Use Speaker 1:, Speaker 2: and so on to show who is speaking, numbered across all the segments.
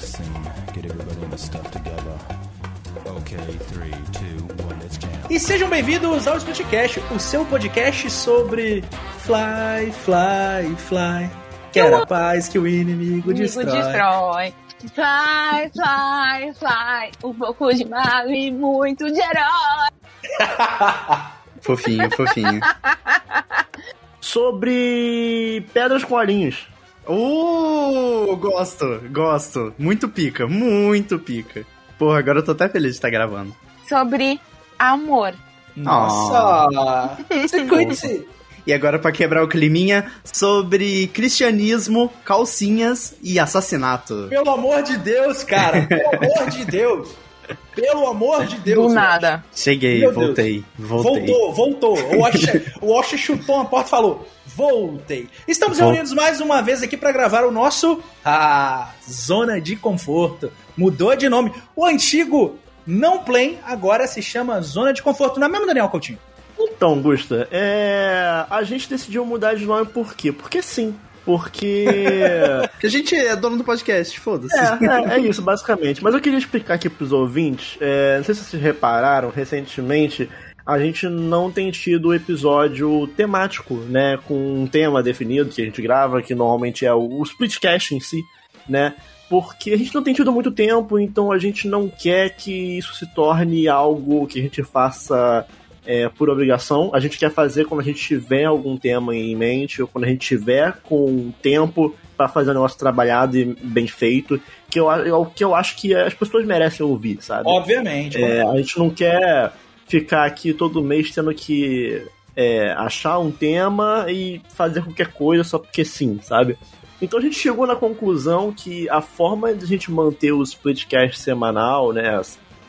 Speaker 1: this. Get everybody in the stuff together. Okay, three, two, one, let's jam.
Speaker 2: E sejam bem-vindos ao Splitcast, o seu podcast sobre Fly, Fly, Fly. Quer a paz que o inimigo
Speaker 3: Inimigo
Speaker 2: destrói.
Speaker 3: destrói. Fly, fly, fly. Um pouco de mago e muito de herói.
Speaker 4: Fofinho, fofinho.
Speaker 5: sobre pedras com olhinhos.
Speaker 4: Uh, gosto, gosto. Muito pica, muito pica. Porra, agora eu tô até feliz de estar gravando.
Speaker 3: Sobre amor.
Speaker 2: Nossa!
Speaker 4: E agora, pra quebrar o climinha, sobre cristianismo, calcinhas e assassinato.
Speaker 2: Pelo amor de Deus, cara! Pelo amor de Deus! Pelo amor de Deus!
Speaker 3: Do nada.
Speaker 4: Cheguei, voltei, voltei.
Speaker 2: Voltou, voltou. O Osha, o Osha chutou uma porta e falou: Voltei. Estamos
Speaker 4: Vol-
Speaker 2: reunidos mais uma vez aqui para gravar o nosso ah, Zona de Conforto. Mudou de nome. O antigo Não Play agora se chama Zona de Conforto. Não é mesmo, Daniel Coutinho?
Speaker 5: Então, Gusta, é... a gente decidiu mudar de nome por quê? Porque sim. Porque.
Speaker 4: Porque a gente é dono do podcast, foda-se.
Speaker 5: é, é, é isso, basicamente. Mas eu queria explicar aqui pros ouvintes. é, não sei se vocês repararam, recentemente a gente não tem tido episódio temático, né? Com um tema definido que a gente grava, que normalmente é o, o Splitcast em si, né? Porque a gente não tem tido muito tempo, então a gente não quer que isso se torne algo que a gente faça é, por obrigação. A gente quer fazer quando a gente tiver algum tema em mente, ou quando a gente tiver com tempo para fazer um negócio trabalhado e bem feito, que eu, eu, que eu acho que as pessoas merecem ouvir, sabe?
Speaker 2: Obviamente.
Speaker 5: É, a gente não quer ficar aqui todo mês tendo que é, achar um tema e fazer qualquer coisa só porque sim, sabe? Então a gente chegou na conclusão que a forma de a gente manter o splitcast semanal, né?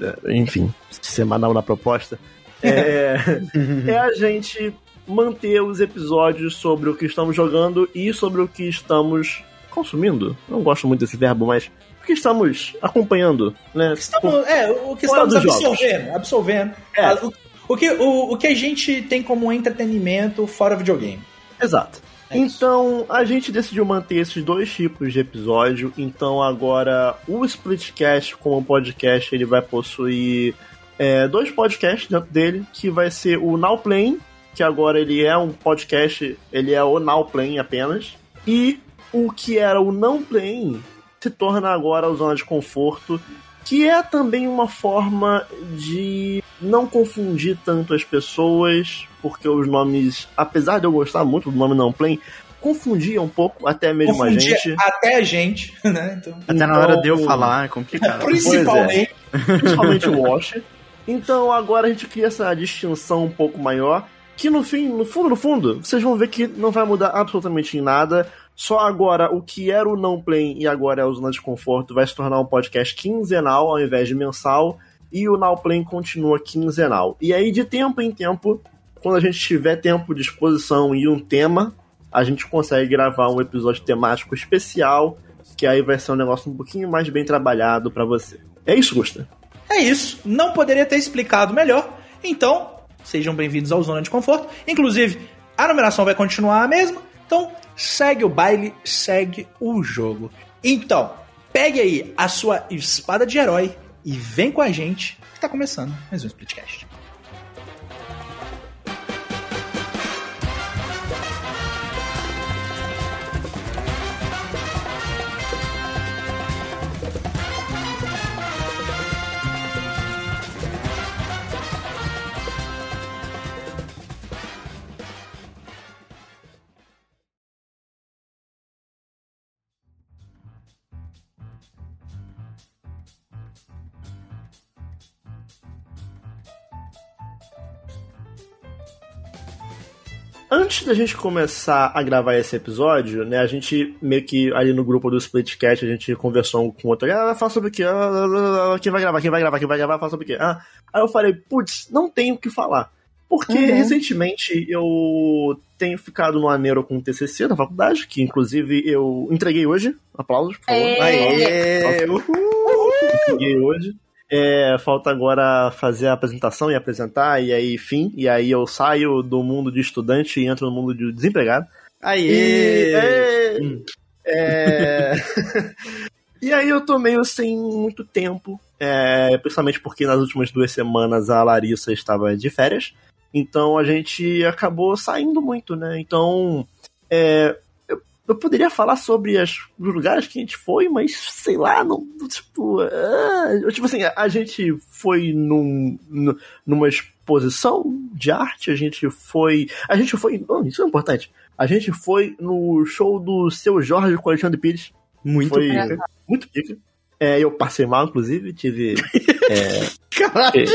Speaker 5: é, Enfim, semanal na proposta, é, é a gente manter os episódios sobre o que estamos jogando e sobre o que estamos consumindo. Não gosto muito desse verbo, mas o que estamos acompanhando, né?
Speaker 2: Estamos, é, o que estamos
Speaker 5: dos jogos.
Speaker 2: absolvendo. absolvendo.
Speaker 5: É.
Speaker 2: O, o que, o, o que a gente tem como entretenimento fora videogame.
Speaker 5: Exato.
Speaker 2: É.
Speaker 5: Então, a gente decidiu manter esses dois tipos de episódio. Então, agora, o Splitcast como podcast, ele vai possuir é, dois podcasts dentro dele, que vai ser o Now Playing, que agora ele é um podcast, ele é o Now Playing apenas. E o que era o Não Playing se torna agora o Zona de Conforto, que é também uma forma de não confundir tanto as pessoas, porque os nomes, apesar de eu gostar muito do nome Não Play, confundia um pouco até mesmo
Speaker 2: Confundia
Speaker 5: a gente.
Speaker 2: até a gente, né? Então,
Speaker 4: Até na hora de eu
Speaker 5: Então-
Speaker 4: falar, é complicado.
Speaker 2: principalmente.
Speaker 5: principalmente o Wash. Então agora a gente cria essa distinção um pouco maior, que no fim, no fundo, no fundo, vocês vão ver que não vai mudar absolutamente em nada. Só agora o que era o não play e agora é o Zona de Conforto vai se tornar um podcast quinzenal ao invés de mensal. E o Now Play continua quinzenal. E aí, de tempo em tempo, quando a gente tiver tempo, disposição e um tema, a gente consegue gravar um episódio temático especial, que aí vai ser um negócio um pouquinho mais bem trabalhado pra você. É isso, Gusta?
Speaker 2: É isso. Não poderia ter explicado melhor. Então, sejam bem-vindos ao Zona de Conforto. Inclusive, a numeração vai continuar a mesma. Então, segue o baile, segue o jogo. Então, pegue aí a sua espada de herói e vem com a gente, que tá começando mais um Splitcast.
Speaker 5: Antes da gente começar a gravar esse episódio, né, a gente meio que ali no grupo do Splitcast, a gente conversou um com o outro, ah, vai falar sobre o quê? Ah, quem vai gravar, quem vai gravar, quem vai gravar, fala sobre o quê? Ah, aí eu falei, putz, não tenho o que falar. Porque
Speaker 3: Uhum.
Speaker 5: recentemente eu tenho ficado no aneiro com o TCC da faculdade, que inclusive eu entreguei hoje. Aplausos, por favor.
Speaker 3: Aê!
Speaker 4: Aê! Uhul!
Speaker 5: Entreguei hoje. É, falta agora fazer a apresentação e apresentar, e aí, fim. E aí eu saio do mundo de estudante e entro no mundo de desempregado.
Speaker 4: Aê!
Speaker 5: E, é,
Speaker 4: Hum.
Speaker 5: é, E aí eu tô meio sem muito tempo, é, principalmente porque nas últimas duas semanas a Larissa estava de férias, então a gente acabou saindo muito, né? Então, é, eu, poderia falar sobre as, os lugares que a gente foi, mas sei lá, não, tipo, ah, tipo assim, a, a gente foi num, nu- numa exposição de arte, a gente foi, a gente foi, oh, isso é importante, a gente foi no show do Seu Jorge com Alexandre Pires,
Speaker 4: Muito
Speaker 5: foi muito pica. É, eu passei mal, inclusive, tive.
Speaker 4: Caralho.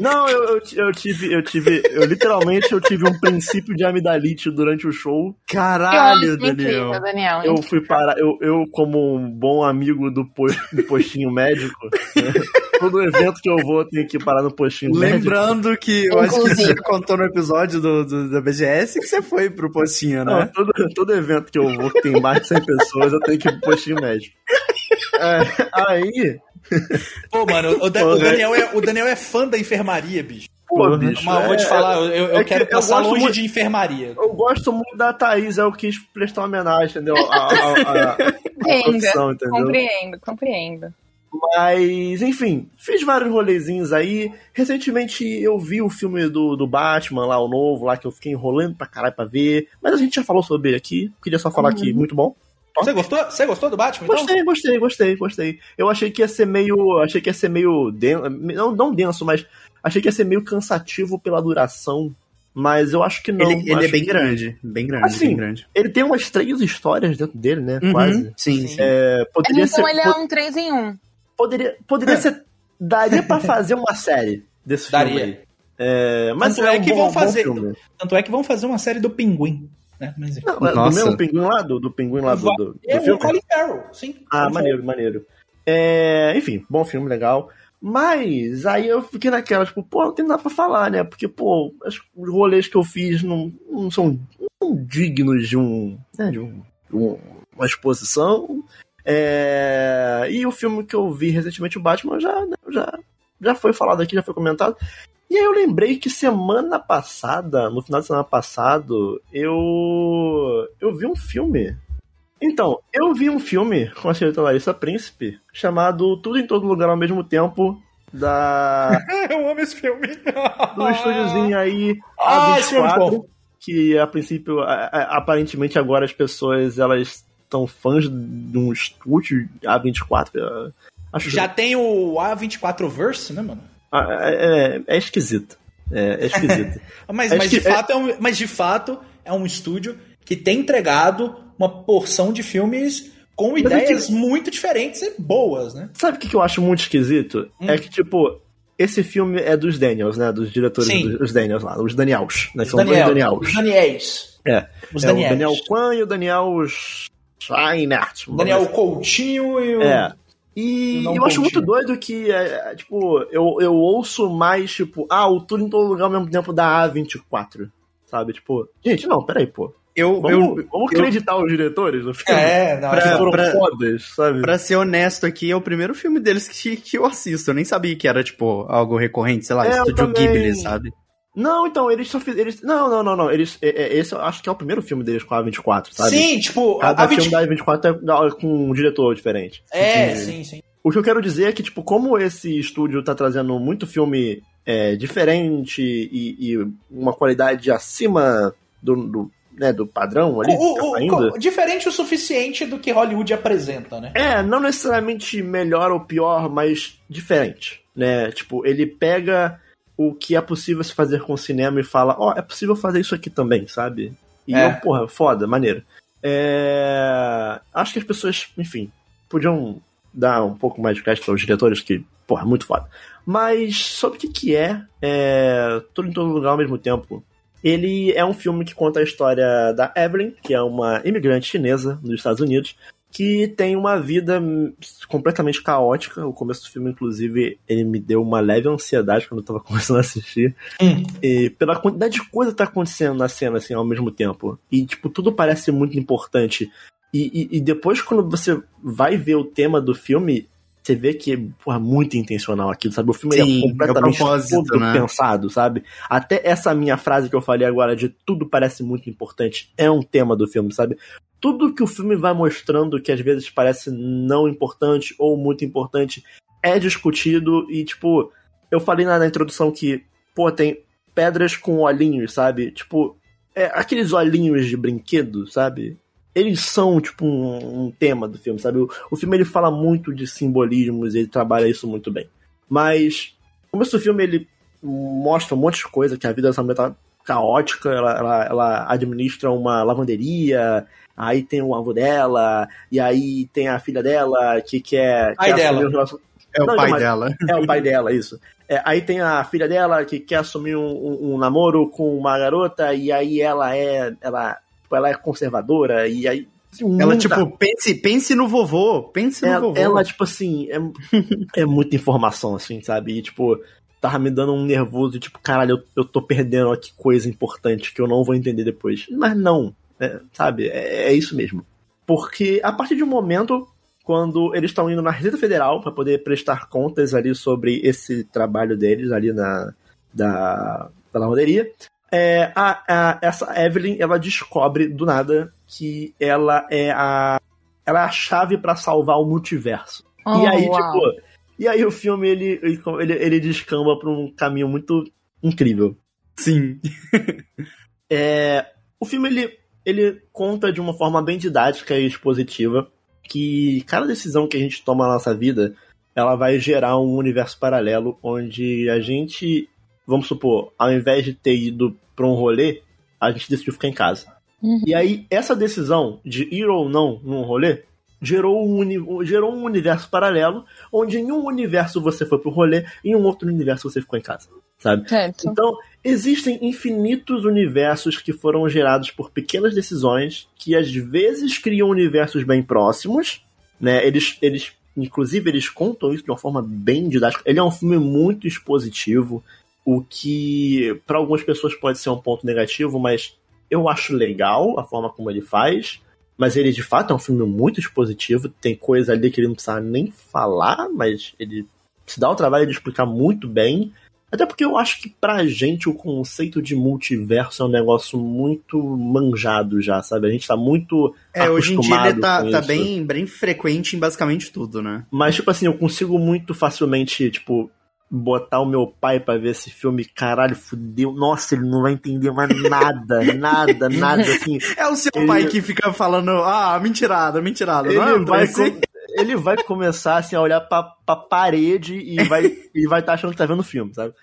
Speaker 5: Não, eu, eu, eu tive, eu tive, eu literalmente eu tive um princípio de amidalite durante o show.
Speaker 4: Caralho, Daniel.
Speaker 3: incrível, Daniel.
Speaker 5: Eu fui parar, eu, eu como um bom amigo do, po- do postinho médico, né, todo evento que eu vou eu tenho que parar no postinho médico.
Speaker 4: Lembrando que eu acho que
Speaker 3: Inclusive.
Speaker 4: você contou no episódio do, do- da BGS que você foi pro postinho,
Speaker 5: Não,
Speaker 4: né?
Speaker 5: todo, todo evento que eu vou que tem mais de 100 pessoas, eu tenho que ir pro postinho médico. É, aí,
Speaker 2: Pô, mano, o, Da-
Speaker 5: Pô,
Speaker 2: o? Daniel é, o Daniel é fã da enfermaria, bicho.
Speaker 5: pô, bicho.
Speaker 2: Mas eu vou te
Speaker 5: é-
Speaker 2: falar, eu, eu
Speaker 5: é que
Speaker 2: quero
Speaker 5: eu
Speaker 2: passar
Speaker 5: gosto
Speaker 2: longe
Speaker 5: muito-
Speaker 2: de enfermaria.
Speaker 5: Eu gosto muito da Thaís, eu quis prestar homenagem, entendeu? A, a, a, a profissão, entendeu?
Speaker 3: compreendo, compreendo.
Speaker 5: Mas, enfim, fiz vários rolezinhos aí. Recentemente eu vi o filme do, do Batman lá, o novo, lá que eu fiquei enrolando pra caralho pra ver. Mas a gente já falou sobre ele aqui. Queria só falar aqui, muito bom.
Speaker 2: Você gostou? Você gostou do Batman? Então?
Speaker 5: Gostei, gostei, gostei, gostei. Eu achei que ia ser meio. Achei que ia ser meio. Den... Não, não denso, mas achei que ia ser meio cansativo pela duração. Mas eu acho que não.
Speaker 4: ele ele é bem
Speaker 5: que-
Speaker 4: grande. Bem grande,
Speaker 5: Assim,
Speaker 4: bem grande.
Speaker 5: Ele tem umas três histórias dentro dele, né?
Speaker 4: Uhum,
Speaker 5: Quase.
Speaker 4: Sim,
Speaker 2: Sim.
Speaker 5: É, poderia
Speaker 3: Então
Speaker 5: ser.
Speaker 3: ele é um 3 em 1.
Speaker 5: Poderia, poderia ser. Daria pra fazer uma série desse
Speaker 2: Daria.
Speaker 5: filme aí. É, mas
Speaker 2: Tanto
Speaker 5: é,
Speaker 2: é
Speaker 5: um
Speaker 2: que
Speaker 5: bom-
Speaker 2: vão fazer-. Tanto é que vão fazer uma série do Pinguim. Né? Mas, enfim.
Speaker 5: Não, é do mesmo pinguim lá? Do, do pinguim lá do, do, do
Speaker 2: é o
Speaker 5: filme?
Speaker 2: Colin Farrell, sim.
Speaker 5: Ah, maneiro, maneiro. É, enfim, bom filme, legal. Mas aí eu fiquei naquela, tipo, pô, não tem nada pra falar, né? Porque, pô, as- os rolês que eu fiz não, não são, não dignos de um. Né, de um, de um- uma exposição. É, e o filme que eu vi recentemente, o Batman, já, né, já, já foi falado aqui, já foi comentado. E aí eu lembrei que semana passada, no final de semana passado, eu. Eu vi um filme. Então, eu vi um filme com a senhorita Larissa Príncipe chamado Tudo em Todo Lugar ao mesmo tempo. Da.
Speaker 2: Eu amo esse filme.
Speaker 5: Do estúdiozinho aí,
Speaker 2: Ah, esse filme é
Speaker 5: A24.
Speaker 2: bom.
Speaker 5: Que a princípio, a- a- aparentemente agora as pessoas elas estão fãs de um estúdio A24. eu Acho
Speaker 2: Já tem o A24 Verse, né, mano?
Speaker 5: Ah, É, é- é esquisito. É, é esquisito.
Speaker 2: Mas,
Speaker 5: Acho
Speaker 2: mas, de
Speaker 5: é-
Speaker 2: fato é um, mas de fato é um estúdio que tem entregado uma porção de filmes com
Speaker 5: Mas é
Speaker 2: ideias muito diferentes e boas, né?
Speaker 5: Sabe o que eu acho muito esquisito?
Speaker 2: Hum.
Speaker 5: É que, tipo, esse filme é dos Daniels, né? Dos diretores
Speaker 2: Sim.
Speaker 5: dos, Daniels lá, os Daniels. Né?
Speaker 2: Os
Speaker 5: São dois
Speaker 2: Daniel,
Speaker 5: Daniels.
Speaker 2: Os Daniels.
Speaker 5: É.
Speaker 2: Os
Speaker 5: é o
Speaker 2: Daniels.
Speaker 5: Daniel Kwan e o Daniel Scheinert.
Speaker 2: Daniel Coutinho e o.
Speaker 5: É. E
Speaker 2: Não
Speaker 5: eu acho muito doido que, é, é, tipo, eu, eu ouço mais, tipo, ah, o tudo em todo lugar ao mesmo tempo da A24. Sabe? Tipo, gente, não, peraí, pô.
Speaker 4: Eu,
Speaker 5: Vamos,
Speaker 4: eu,
Speaker 5: vamos
Speaker 4: eu-
Speaker 5: acreditar os diretores do filme.
Speaker 2: É, não,
Speaker 5: que foram
Speaker 4: pra-
Speaker 5: fodas, sabe?
Speaker 4: pra ser honesto aqui, é o primeiro filme deles que, que eu assisto. Eu nem sabia que era, tipo, algo recorrente, sei lá,
Speaker 5: É, eu
Speaker 4: Estúdio
Speaker 5: também.
Speaker 4: Ghibli, sabe?
Speaker 5: Não, então, eles só fizeram. Eles, não, não, não, não. Eles, é, é, esse eu acho que é o primeiro filme deles com a A24, sabe?
Speaker 2: Sim, tipo, a,
Speaker 5: Cada
Speaker 2: a 20...
Speaker 5: filme da A24 é com um diretor diferente.
Speaker 2: É, sim, sim.
Speaker 5: O que eu quero dizer é que, tipo, como esse estúdio tá trazendo muito filme é, diferente e, e uma qualidade acima do, do, né, do padrão ali,
Speaker 2: O-
Speaker 5: tá
Speaker 2: o- o-
Speaker 5: saindo.
Speaker 2: diferente o suficiente do que Hollywood apresenta, né?
Speaker 5: É, não necessariamente melhor ou pior, mas diferente, né? Tipo, ele pega o que é possível se fazer com o cinema e fala, ó, é possível fazer isso aqui também, sabe? E
Speaker 2: É.
Speaker 5: eu, porra, foda, maneiro. É... Acho que as pessoas, enfim, podiam dar um pouco mais de crédito aos diretores, que, porra, muito foda. Mas sobre o que que é, é Tudo em Todo Lugar ao mesmo tempo, ele é um filme que conta a história da Evelyn, que é uma imigrante chinesa nos Estados Unidos, que tem uma vida completamente caótica. O começo do filme, inclusive, ele me deu uma leve ansiedade quando eu tava começando a assistir.
Speaker 2: Hum.
Speaker 5: E pela quantidade de coisa que tá acontecendo na cena, assim, ao mesmo tempo. E, tipo, tudo parece muito importante. E, e- e depois, quando você vai ver o tema do filme, você vê que é porra, muito intencional aquilo, sabe? O filme ele
Speaker 4: Sim,
Speaker 5: é completamente
Speaker 4: é
Speaker 5: todo
Speaker 4: né?
Speaker 5: pensado, sabe? Até essa minha frase que eu falei agora de tudo parece muito importante é um tema do filme, sabe? tudo que o filme vai mostrando, que às vezes parece não importante ou muito importante, é discutido e, tipo, eu falei na, na introdução que, pô, tem pedras com olhinhos, sabe? Tipo, é, aqueles olhinhos de brinquedo, sabe? Eles são, tipo, um, um tema do filme, sabe? O, o, filme, ele fala muito de simbolismos, ele trabalha isso muito bem. Mas, no começo do filme, ele mostra um monte de coisa, que a vida dessa mulher tá caótica, ela, ela, ela administra uma lavanderia, aí tem o avô dela, e aí tem a filha dela que quer...
Speaker 2: Pai
Speaker 5: quer
Speaker 2: dela.
Speaker 5: assumir os-
Speaker 4: É o
Speaker 5: Não,
Speaker 4: pai
Speaker 5: mas-
Speaker 4: dela.
Speaker 5: É o pai dela, isso. É, aí tem a filha dela que quer assumir um, um- um namoro com uma garota, e aí ela é. Ela, tipo, ela é conservadora, e aí.
Speaker 4: Ela, tipo, pense, pense no vovô. Pense no
Speaker 5: ela,
Speaker 4: vovô.
Speaker 5: ela, tipo assim, é, é muita informação, assim, sabe? E, tipo, tava me dando um nervoso, tipo, caralho, eu, eu tô perdendo aqui coisa importante que eu não vou entender depois. Mas não, é, sabe? É, é isso mesmo. Porque a partir de um momento, quando eles estão indo na Receita Federal para poder prestar contas ali sobre esse trabalho deles ali na da, da lavanderia, é, a, a- essa Evelyn ela descobre do nada que ela é a ela é a chave para salvar o multiverso.
Speaker 3: Oh,
Speaker 5: e aí,
Speaker 3: uau.
Speaker 5: tipo, e aí o filme ele, ele, ele, descamba pra um caminho muito incrível.
Speaker 4: Sim.
Speaker 5: É, o filme ele, ele conta de uma forma bem didática e expositiva que cada decisão que a gente toma na nossa vida ela vai gerar um universo paralelo onde a gente, vamos supor, ao invés de ter ido pra um rolê, a gente decidiu ficar em casa.
Speaker 3: Uhum.
Speaker 5: E aí, essa decisão de ir ou não num rolê gerou um, uni- gerou um universo paralelo, onde em um universo você foi pro rolê e em um outro universo você ficou em casa, sabe?
Speaker 3: Certo.
Speaker 5: Então, existem infinitos universos que foram gerados por pequenas decisões que às vezes criam universos bem próximos, né? Eles, eles inclusive, eles contam isso de uma forma bem didática. Ele é um filme muito expositivo, o que para algumas pessoas pode ser um ponto negativo, mas eu acho legal a forma como ele faz. Mas ele de fato é um filme muito expositivo, tem coisa ali que ele não precisa nem falar, mas ele se dá o trabalho de explicar muito bem. Até porque eu acho que pra gente o conceito de multiverso é um negócio muito manjado já, sabe? A gente tá muito.
Speaker 4: É, hoje em dia ele tá, tá bem, bem frequente em basicamente tudo, né?
Speaker 5: Mas, tipo assim, eu consigo muito facilmente, tipo, botar o meu pai pra ver esse filme, caralho, fudeu. Nossa, ele não vai entender mais nada, nada, nada, assim.
Speaker 4: É o seu
Speaker 5: Ele-
Speaker 4: pai que fica falando, ah, mentirada, mentirada. não é,
Speaker 5: Ele
Speaker 4: André?
Speaker 5: vai,
Speaker 4: Assim?
Speaker 5: com- ele vai começar, assim, a olhar pra, pra parede e vai e vai estar achando que tá vendo o filme, sabe?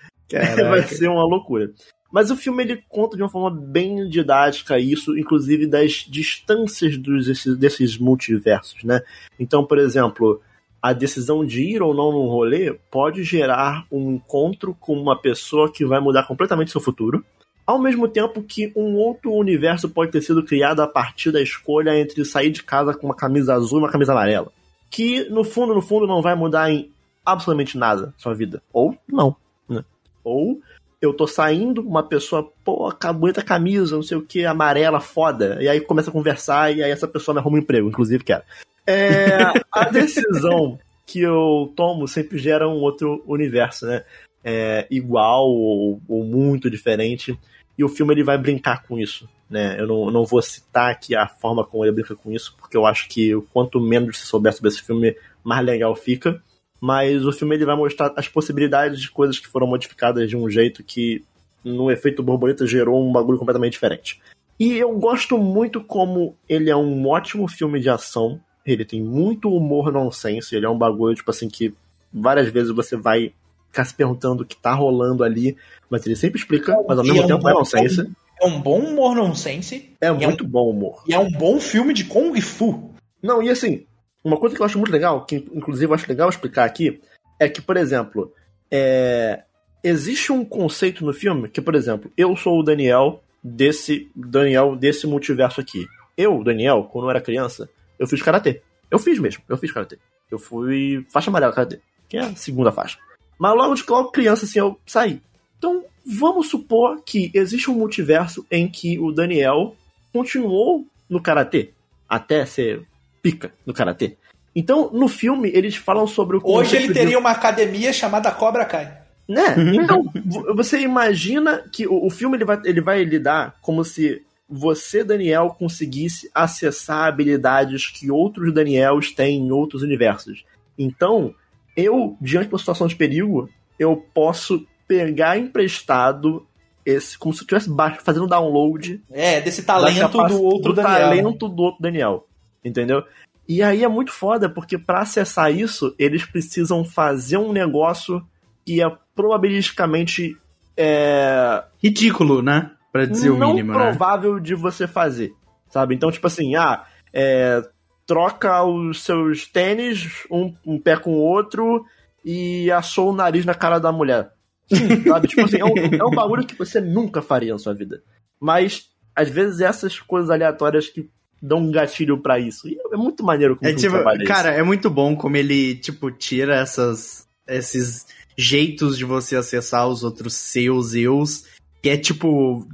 Speaker 5: vai ser uma loucura. Mas o filme ele conta de uma forma bem didática isso, inclusive das distâncias dos, desses, desses multiversos, né? Então, por exemplo, a decisão de ir ou não num rolê pode gerar um encontro com uma pessoa que vai mudar completamente seu futuro. Ao mesmo tempo que um outro universo pode ter sido criado a partir da escolha entre sair de casa com uma camisa azul e uma camisa amarela. Que, no fundo, no fundo, não vai mudar em absolutamente nada na sua vida. Ou não. Né? Ou eu tô saindo, uma pessoa, pô, ca- bonita camisa, não sei o que, amarela, foda. E aí começa a conversar e aí essa pessoa me arruma um emprego, inclusive quero. É, a decisão que eu tomo sempre gera um outro universo, né? É, igual ou, ou muito diferente. E o filme ele vai brincar com isso, né? Eu não, eu não vou citar aqui a forma como ele brinca com isso, porque eu acho que quanto menos se souber sobre esse filme, mais legal fica. Mas o filme ele vai mostrar as possibilidades de coisas que foram modificadas de um jeito que, no efeito borboleta, gerou um bagulho completamente diferente. E eu gosto muito como ele é um ótimo filme de ação. Ele tem muito humor nonsense. Ele é um bagulho, tipo assim, que várias vezes você vai ficar se perguntando o que tá rolando ali, mas ele sempre explica, mas ao mesmo
Speaker 2: é um
Speaker 5: tempo é
Speaker 2: bom-
Speaker 5: nonsense.
Speaker 2: É um bom humor nonsense.
Speaker 5: É
Speaker 2: e é um-
Speaker 5: muito bom humor.
Speaker 2: E é um bom filme de Kung Fu.
Speaker 5: Não, e assim, uma coisa que eu acho muito legal, que inclusive eu acho legal explicar aqui, é que, por exemplo, é, existe um conceito no filme que, por exemplo, eu sou o Daniel desse Daniel desse multiverso aqui. Eu, Daniel, quando eu era criança, eu fiz karatê. Eu fiz mesmo, eu fiz karatê. Eu fui faixa amarela karatê, que é a segunda faixa. Mas logo de logo criança assim eu saí. Então, vamos supor que existe um multiverso em que o Daniel continuou no karatê até ser pica no karatê. Então, no filme, eles falam sobre o
Speaker 2: Hoje ele
Speaker 5: de-
Speaker 2: teria uma academia chamada Cobra Kai.
Speaker 5: né? Então, vo- você imagina que o, o filme ele vai, ele vai lidar como se você, Daniel, conseguisse acessar habilidades que outros Daniels têm em outros universos. Então, eu, diante de uma situação de perigo, eu posso pegar emprestado esse, como se eu estivesse fazendo download
Speaker 2: É, desse talento do outro
Speaker 5: do
Speaker 2: Daniel.
Speaker 5: talento do outro Daniel. Entendeu? E aí é muito foda, porque pra acessar isso, eles precisam fazer um negócio que é probabilisticamente é,
Speaker 4: Ridículo, né? Pra dizer o
Speaker 5: não
Speaker 4: mínimo, né?
Speaker 5: provável de você fazer. Sabe? Então, tipo assim, ah, é, troca os seus tênis, um, um pé com o outro, e assou o nariz na cara da mulher. Sabe? tipo assim, é um, é um bagulho que você nunca faria na sua vida. Mas, às vezes, essas coisas aleatórias que dão um gatilho pra isso. E é muito maneiro como
Speaker 4: É
Speaker 5: o
Speaker 4: tipo,
Speaker 5: trabalha isso.
Speaker 4: cara, é muito bom como ele, tipo, tira essas, esses jeitos de você acessar os outros seus eus, que é tipo,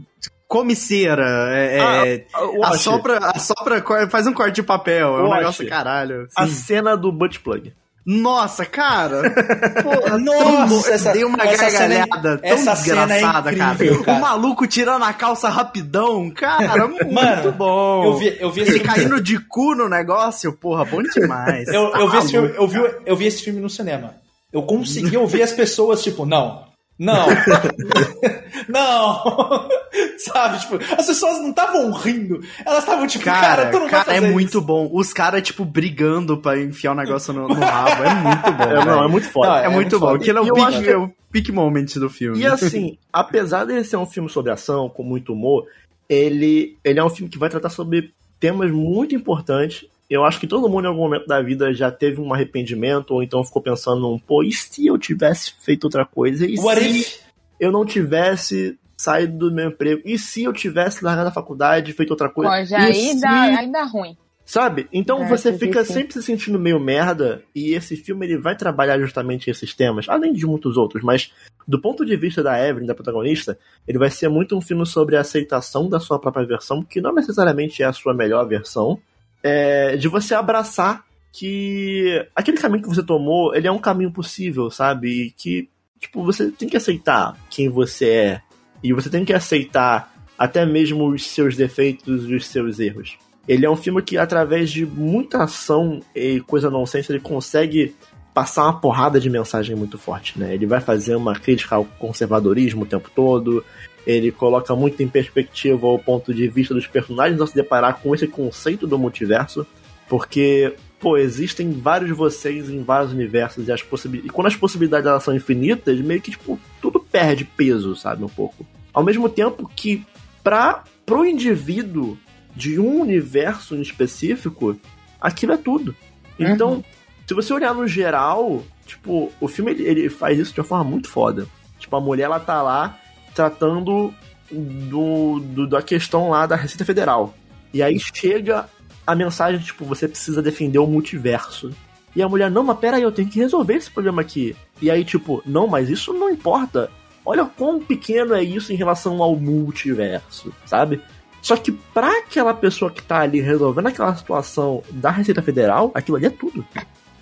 Speaker 4: come cera, é, é,
Speaker 5: Ah, Wash,
Speaker 4: assopra, faz um corte de papel, é um negócio caralho.
Speaker 5: a
Speaker 4: Sim.
Speaker 5: cena do butt plug.
Speaker 4: Nossa, cara! Porra,
Speaker 2: Nossa,
Speaker 4: tão,
Speaker 2: essa-
Speaker 4: dei uma
Speaker 2: essa cena é-
Speaker 4: gargalhada tão
Speaker 2: essa cena é
Speaker 4: desgraçada,
Speaker 2: incrível,
Speaker 4: cara.
Speaker 2: cara.
Speaker 4: O maluco tirando a calça rapidão, cara, muito
Speaker 2: Mano,
Speaker 4: bom.
Speaker 2: Eu vi, eu vi esse
Speaker 4: Ele
Speaker 2: filme.
Speaker 4: caindo de cu no negócio, porra, bom demais.
Speaker 2: Eu,
Speaker 4: Tá
Speaker 2: eu, vi esse filme, eu, vi, eu vi esse filme no cinema. Eu consegui ouvir as pessoas, tipo, não, não, não, sabe? Tipo, as pessoas não estavam rindo, elas estavam tipo, cara,
Speaker 4: Cara,
Speaker 2: tu não
Speaker 4: cara,
Speaker 2: vai
Speaker 4: é
Speaker 2: fazer
Speaker 4: muito
Speaker 2: isso.
Speaker 4: bom. Os caras, tipo, brigando pra enfiar o negócio no, no rabo. É muito bom.
Speaker 5: É, não, é muito foda.
Speaker 2: Não,
Speaker 4: É,
Speaker 2: é
Speaker 4: muito
Speaker 2: muito
Speaker 4: bom. Aquilo é o
Speaker 5: que-
Speaker 4: é o peak moment do filme.
Speaker 5: E assim, apesar dele ser um filme sobre ação, com muito humor, ele, ele é um filme que vai tratar sobre temas muito importantes. Eu acho que todo mundo em algum momento da vida já teve um arrependimento, ou então ficou pensando num, pô, e se eu tivesse feito outra coisa? E
Speaker 2: What
Speaker 5: se
Speaker 2: if?
Speaker 5: eu não tivesse saído do meu emprego? E se eu tivesse largado a faculdade e feito outra coisa?
Speaker 3: Pô, já
Speaker 5: E
Speaker 3: aí
Speaker 5: se-
Speaker 3: dá, aí dá ruim.
Speaker 5: Sabe? Então
Speaker 3: É,
Speaker 5: você fica
Speaker 3: sim.
Speaker 5: sempre se sentindo meio merda, e esse filme ele vai trabalhar justamente esses temas, além de muitos outros, mas do ponto de vista da Evelyn, da protagonista, ele vai ser muito um filme sobre a aceitação da sua própria versão, que não necessariamente é a sua melhor versão, é, de você abraçar que aquele caminho que você tomou, ele é um caminho possível, sabe? E que, tipo, você tem que aceitar quem você é, e você tem que aceitar até mesmo os seus defeitos e os seus erros. Ele é um filme que, através de muita ação e coisa nonsense, ele consegue passar uma porrada de mensagem muito forte, né? Ele vai fazer uma crítica ao conservadorismo o tempo todo, ele coloca muito em perspectiva o ponto de vista dos personagens ao se deparar com esse conceito do multiverso, porque, pô, existem vários vocês em vários universos e, as possibi- e quando as possibilidades elas são infinitas, meio que, tipo, tudo perde peso, sabe, um pouco. Ao mesmo tempo que, pra, pro indivíduo de um universo em específico, aquilo é tudo. Então, se você olhar no geral, tipo, o filme ele, ele faz isso de uma forma muito foda. Tipo, a mulher ela tá lá tratando do, do- da questão lá da Receita Federal. E aí chega a mensagem, tipo, você precisa defender o multiverso. E a mulher, não, mas peraí, eu tenho que resolver esse problema aqui. E aí, tipo, não, mas isso não importa. Olha quão pequeno é isso em relação ao multiverso, sabe? Só que pra aquela pessoa que tá ali resolvendo aquela situação da Receita Federal, aquilo ali é tudo.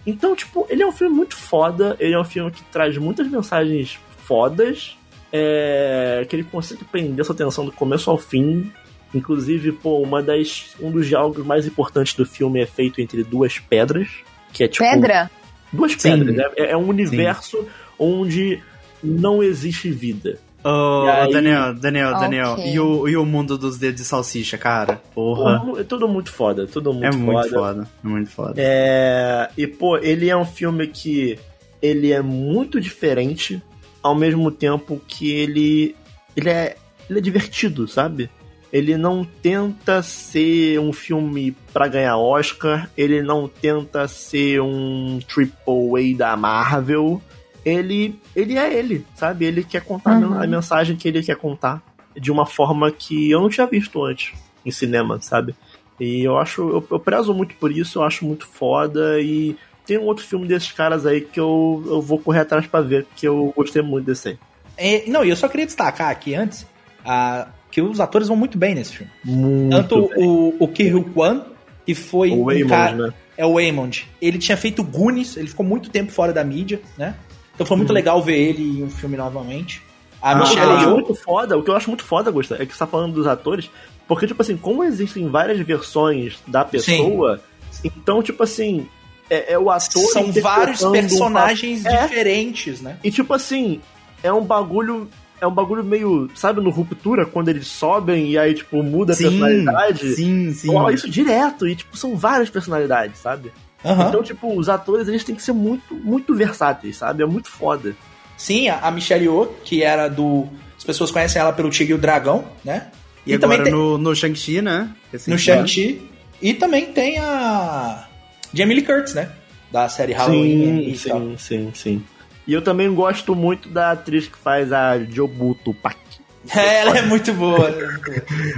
Speaker 5: Então, tipo, ele é um filme muito foda, ele é um filme que traz muitas mensagens fodas, é, que ele consegue prender sua atenção do começo ao fim. Inclusive, pô, uma das, um dos diálogos mais importantes do filme é feito entre duas pedras, que é tipo...
Speaker 3: Pedra?
Speaker 5: Duas
Speaker 4: Sim.
Speaker 5: pedras, né? É, é um universo onde não existe vida.
Speaker 4: Ô,
Speaker 5: E aí-
Speaker 4: Daniel, Daniel,
Speaker 3: Ok.
Speaker 4: Daniel. E o, e o mundo dos dedos de salsicha, cara? Porra.
Speaker 5: Pô, é tudo muito foda, tudo muito
Speaker 4: é
Speaker 5: foda.
Speaker 4: muito foda. É muito foda.
Speaker 5: É, e, pô, ele é um filme que ele é muito diferente, ao mesmo tempo que ele, ele, é, ele é divertido, sabe? Ele não tenta ser um filme pra ganhar Oscar, ele não tenta ser um triple A da Marvel. Ele, ele é ele, sabe? Ele quer contar
Speaker 3: Uhum.
Speaker 5: a mensagem que ele quer contar de uma forma que eu não tinha visto antes em cinema, sabe? E eu acho, eu, eu prezo muito por isso, eu acho muito foda e tem um outro filme desses caras aí que eu, eu vou correr atrás pra ver, que eu gostei muito desse aí.
Speaker 2: É, não, e eu só queria destacar aqui antes ah, que os atores vão muito bem nesse filme.
Speaker 5: Muito
Speaker 2: Tanto
Speaker 5: bem.
Speaker 2: o, o Ki Kwan, que foi
Speaker 5: o
Speaker 2: um
Speaker 5: Waymond,
Speaker 2: cara,
Speaker 5: né?
Speaker 2: é o Waymond. Ele tinha feito Goonies, ele ficou muito tempo fora da mídia, né? Então foi muito legal ver ele em um filme novamente. A
Speaker 5: eu
Speaker 2: Michelle
Speaker 5: acho
Speaker 2: Yeoh,
Speaker 5: muito foda, o que eu acho muito foda, Gusta, é que você tá falando dos atores, Porque, tipo assim, como existem várias versões da pessoa, então, tipo assim, é, é o ator.
Speaker 2: São vários
Speaker 5: um
Speaker 2: personagens
Speaker 5: papel- É.
Speaker 2: diferentes, né?
Speaker 5: E tipo assim, é um bagulho. É um bagulho meio, sabe, no Ruptura, quando eles sobem e aí, tipo, muda a personalidade.
Speaker 4: sim, sim.
Speaker 5: Rola isso direto, e tipo, são várias personalidades, sabe?
Speaker 2: Aham.
Speaker 5: Então, tipo, os atores, eles têm que ser muito, muito versáteis, sabe? É muito foda.
Speaker 2: Sim, a, Michelle Yeoh, que era do... As pessoas conhecem ela pelo Tigre e o Dragão, né?
Speaker 4: E, agora no, no Shang-Chi, né?
Speaker 2: no
Speaker 4: Recentemente.
Speaker 2: Shang-Chi. E também tem a Jamie Lee Curtis, né? Da série Halloween.
Speaker 5: sim,
Speaker 2: e tal.
Speaker 5: sim, sim, sim. E eu também gosto muito da atriz que faz a Jobuto Pak.
Speaker 2: É, ela é muito boa.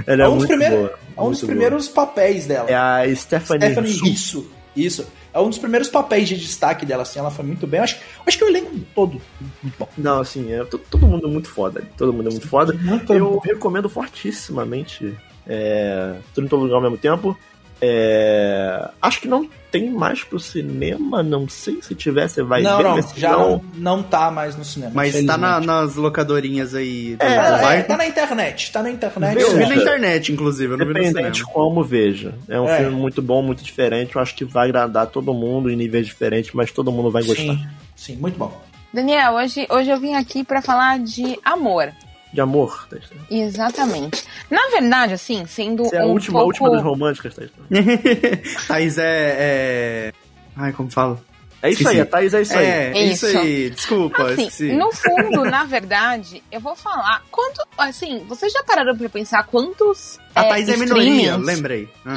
Speaker 2: ela é boa.
Speaker 5: É,
Speaker 2: É um dos
Speaker 5: muito
Speaker 2: primeiros-
Speaker 5: boa.
Speaker 2: É um dos primeiros papéis dela.
Speaker 5: boa. É a Stephanie,
Speaker 2: Stephanie,
Speaker 5: Su.
Speaker 2: isso, isso. É um dos primeiros papéis de destaque dela, assim, ela foi muito bem. Eu acho, acho que o elenco todo muito bom.
Speaker 5: Não, assim, é, to- todo mundo é muito foda. Todo mundo é muito foda.
Speaker 2: Muito
Speaker 5: Eu recomendo fortissimamente é, Tudo em Todo Lugar ao mesmo tempo. É, acho que não tem mais pro cinema, não sei se tiver, você vai
Speaker 2: não,
Speaker 5: ver.
Speaker 2: não, já não, não tá mais no cinema.
Speaker 4: Mas tá na- nas locadorinhas aí. do-
Speaker 5: É,
Speaker 2: Tá, é, tá na internet, tá na internet.
Speaker 4: Eu vi na internet, inclusive, eu não vi no
Speaker 5: Independente
Speaker 4: cinema.
Speaker 5: como veja. É um
Speaker 2: É.
Speaker 5: filme muito bom, muito diferente. Eu acho que vai agradar todo mundo em níveis diferentes, mas todo mundo vai gostar.
Speaker 2: Sim, sim, muito bom.
Speaker 3: Daniel, hoje, hoje eu vim aqui pra falar de amor.
Speaker 5: De amor, tá.
Speaker 3: Exatamente. Na verdade, assim, sendo
Speaker 5: Essa é a
Speaker 3: um
Speaker 5: última, a
Speaker 3: pouco...
Speaker 5: última das românticas, Thaís.
Speaker 4: Thaís é, é. Ai, como fala?
Speaker 5: É isso
Speaker 4: Esqueci.
Speaker 5: aí, a Thaís é isso aí.
Speaker 4: É, isso,
Speaker 3: Isso.
Speaker 4: aí. Desculpa,
Speaker 3: Assim,
Speaker 4: esqueci.
Speaker 3: no fundo, na verdade, eu vou falar. Quanto, assim, vocês já pararam pra pensar quantos.
Speaker 4: A
Speaker 3: é,
Speaker 4: Thaís é minoria, lembrei. Ah.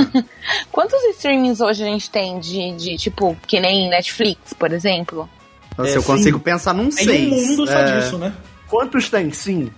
Speaker 3: Quantos streamings hoje a gente tem de, de tipo, que nem Netflix, por exemplo?
Speaker 4: Nossa,
Speaker 5: É,
Speaker 4: eu
Speaker 5: sim.
Speaker 4: consigo pensar num
Speaker 2: Tem
Speaker 4: seis.
Speaker 2: um mundo só
Speaker 4: É,
Speaker 2: disso, né?
Speaker 5: Quantos tem? Sim.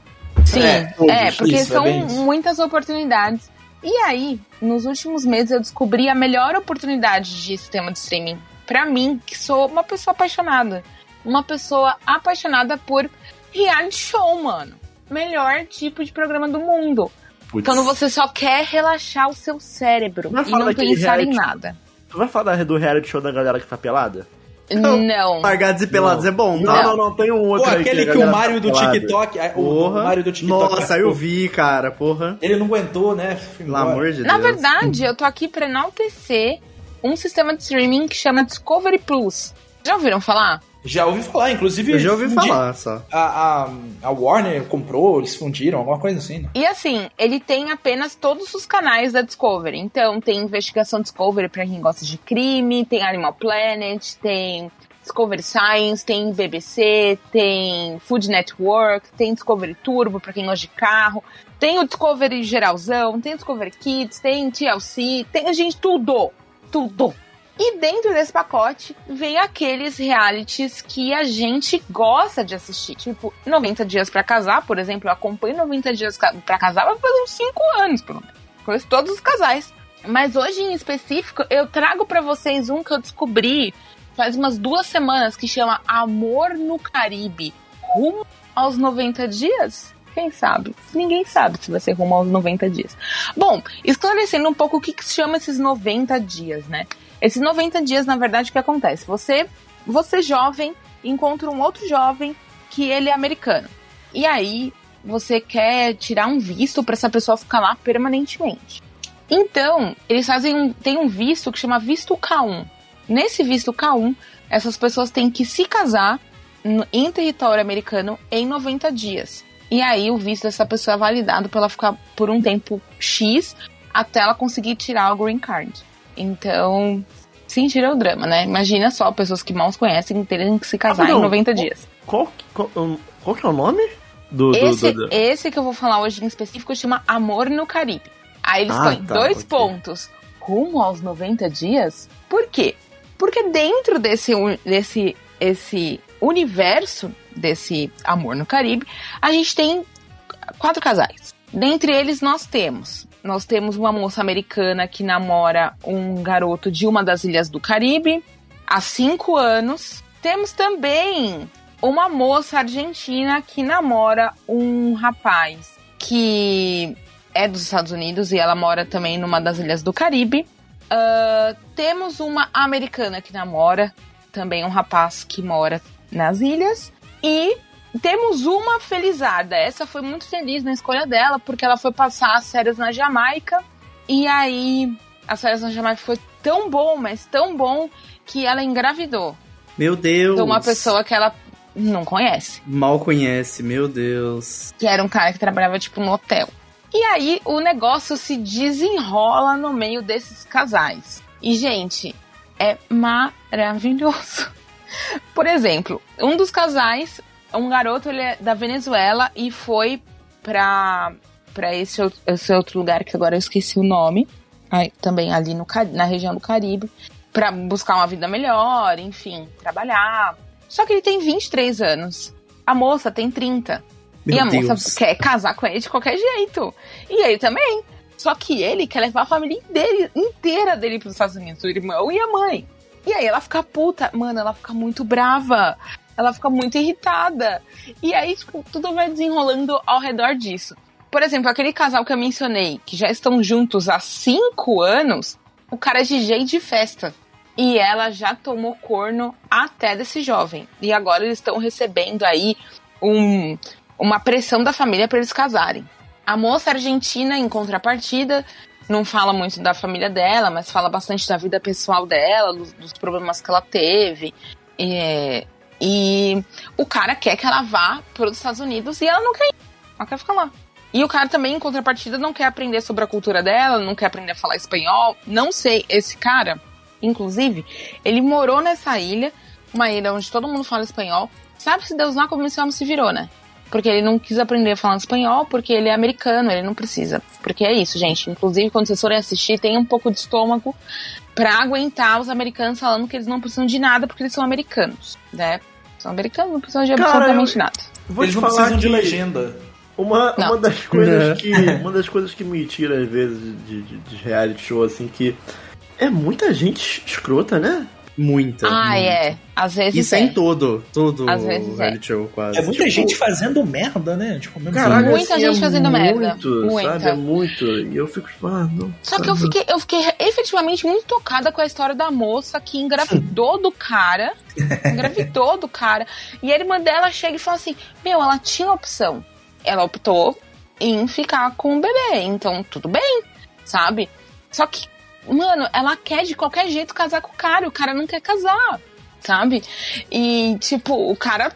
Speaker 3: Sim,
Speaker 2: É,
Speaker 3: é, porque
Speaker 2: isso, é
Speaker 3: são
Speaker 2: isso.
Speaker 3: muitas oportunidades. E aí, nos últimos meses, eu descobri a melhor oportunidade de sistema de streaming. Pra mim, que sou uma pessoa apaixonada. Uma pessoa apaixonada por reality show, mano. Melhor tipo de programa do mundo.
Speaker 5: Putz.
Speaker 3: Quando você só quer relaxar o seu cérebro
Speaker 5: Vai
Speaker 3: e não pensar em
Speaker 5: reality-
Speaker 3: nada.
Speaker 5: Tu vai falar do reality show da galera que tá pelada?
Speaker 3: Não.
Speaker 4: Largados e pelados
Speaker 5: Não.
Speaker 4: é bom,
Speaker 5: Não,
Speaker 4: tá?
Speaker 5: não, não, tem um
Speaker 2: Pô,
Speaker 5: outro aí
Speaker 2: aquele
Speaker 5: a
Speaker 2: que o
Speaker 5: tá
Speaker 2: do
Speaker 5: pelada.
Speaker 2: TikTok. é, O,
Speaker 4: Porra.
Speaker 2: o Mário do TikTok.
Speaker 4: Nossa, eu vi, cara, porra.
Speaker 2: Ele não aguentou, né?
Speaker 4: Pelo amor de
Speaker 3: Na
Speaker 4: Deus.
Speaker 3: verdade, eu tô aqui pra enaltecer um sistema de streaming que chama Discovery Plus. Já ouviram falar?
Speaker 2: Já ouvi falar, inclusive.
Speaker 4: Eu já ouvi
Speaker 2: fundi-
Speaker 4: falar só.
Speaker 2: A, a, a Warner comprou, eles fundiram, alguma coisa assim, né?
Speaker 3: E assim, ele tem apenas todos os canais da Discovery. Então, tem Investigação Discovery pra quem gosta de crime, tem Animal Planet, tem Discovery Science, tem BBC, tem Food Network, tem Discovery Turbo pra quem gosta de carro, tem o Discovery geralzão, tem o Discovery Kids, tem TLC, tem gente tudo, tudo. E dentro desse pacote vem aqueles realities que a gente gosta de assistir. Tipo, 90 Dias pra Casar, por exemplo. Eu acompanho 90 Dias pra Casar vai uns 5 anos, pelo menos. Conheço todos os casais. Mas hoje em específico, eu trago pra vocês um que eu descobri faz umas duas semanas que chama Amor no Caribe. Rumo aos 90 dias? Quem sabe? Ninguém sabe se vai ser rumo aos 90 dias. Bom, esclarecendo um pouco o que, que chama esses 90 dias, né? Esses 90 dias, na verdade, o que acontece? Você, você jovem, encontra um outro jovem que ele é americano. E aí, você quer tirar um visto para essa pessoa ficar lá permanentemente. Então, eles fazem um, tem um visto que chama visto K1. Nesse visto K1, essas pessoas têm que se casar em território americano em 90 dias. E aí o visto dessa pessoa é validado para ela ficar por um tempo X até ela conseguir tirar o green card. Então, sentiram o drama, né? Imagina só, pessoas que mal se conhecem terem que se casar
Speaker 5: Rapidão.
Speaker 3: em 90 dias.
Speaker 5: Qual, qual, qual que é o nome? Do,
Speaker 3: Esse,
Speaker 5: do- do-
Speaker 3: esse que eu vou falar hoje em específico chama Amor no Caribe. Aí eles
Speaker 5: Ah,
Speaker 3: põem
Speaker 5: tá,
Speaker 3: dois
Speaker 5: ok.
Speaker 3: pontos rumo aos 90 dias. Por quê? Porque dentro desse, desse esse universo desse Amor no Caribe, a gente tem quatro casais. Dentre eles nós temos nós temos uma moça americana que namora um garoto de uma das ilhas do Caribe há cinco anos. Temos também uma moça argentina que namora um rapaz que é dos Estados Unidos e ela mora também numa das ilhas do Caribe. Ah, temos uma americana que namora também um rapaz que mora nas ilhas. E temos uma felizarda. Essa foi muito feliz na escolha dela, porque ela foi passar as férias na Jamaica. E aí, as férias na Jamaica foi tão bom, mas tão bom, que ela engravidou.
Speaker 4: Meu Deus.
Speaker 3: De uma pessoa que ela não conhece.
Speaker 4: Mal conhece, meu Deus.
Speaker 3: Que era um cara que trabalhava, tipo, no hotel. E aí, o negócio se desenrola no meio desses casais. E, gente, é maravilhoso. Por exemplo, um dos casais, um garoto, ele é da Venezuela e foi pra, pra esse, outro, esse outro lugar que agora eu esqueci o nome. Aí, também ali no, na região do Caribe. Pra buscar uma vida melhor, enfim, trabalhar. Só que ele tem 23 anos. A moça tem 30.
Speaker 4: Meu
Speaker 3: e a
Speaker 4: Deus.
Speaker 3: moça quer casar com ele de qualquer jeito. E ele também. Só que ele quer levar a família dele, inteira dele pros Estados Unidos, o irmão e a mãe. E aí ela fica puta, mano, ela fica muito brava. Ela fica muito irritada. E aí, tipo, tudo vai desenrolando ao redor disso. Por exemplo, aquele casal que eu mencionei, que já estão juntos há cinco anos, o cara é DJ de festa. E ela já tomou corno até desse jovem. E agora eles estão recebendo aí um, uma pressão da família para eles casarem. A moça argentina, em contrapartida, não fala muito da família dela, mas fala bastante da vida pessoal dela, dos, dos problemas que ela teve. E, e o cara quer que ela vá para os Estados Unidos e ela não quer ir. Ela quer ficar lá. E o cara também, em contrapartida, não quer aprender sobre a cultura dela, não quer aprender a falar espanhol. Não sei, esse cara, inclusive, ele morou nessa ilha, uma ilha onde todo mundo fala espanhol. Sabe-se Deus lá como esse homem se virou, né? Porque ele não quis aprender a falar espanhol, porque ele é americano, ele não precisa. Porque é isso, gente. Inclusive, quando vocês forem assistir, tem um pouco de estômago pra aguentar os americanos falando que eles não precisam de nada porque eles são americanos, né? São americanos, não precisam de
Speaker 5: Cara,
Speaker 3: absolutamente
Speaker 5: eu-
Speaker 3: nada.
Speaker 5: Vou
Speaker 2: Eles
Speaker 5: te
Speaker 2: não
Speaker 5: falar
Speaker 2: precisam de legenda.
Speaker 5: Uma,
Speaker 3: Não.
Speaker 5: uma das coisas que. Uma das coisas que me tira, às vezes, de, de, de reality show, assim, que. É muita gente escrota, né?
Speaker 4: Muita.
Speaker 3: Ah,
Speaker 4: muita.
Speaker 3: é. Às vezes
Speaker 4: Isso
Speaker 3: é.
Speaker 4: é em todo, todo
Speaker 3: Às vezes é.
Speaker 4: reality show, quase.
Speaker 2: É muita
Speaker 5: Tipo-
Speaker 2: gente fazendo merda, né? Tipo, mesmo
Speaker 5: Caralho,
Speaker 3: Muita
Speaker 5: assim,
Speaker 3: gente
Speaker 5: é
Speaker 3: fazendo merda.
Speaker 5: muito. Sabe? É muito. E eu fico tipo, ah, não.
Speaker 3: Só que eu fiquei, eu fiquei efetivamente muito tocada com a história da moça que engravidou do cara. engravidou do cara. E a irmã dela chega e fala assim: Meu, ela tinha opção. Ela optou em ficar com o bebê. Então, tudo bem, sabe? Só que, mano, ela quer de qualquer jeito casar com o cara. O cara não quer casar, sabe? E, tipo, o cara.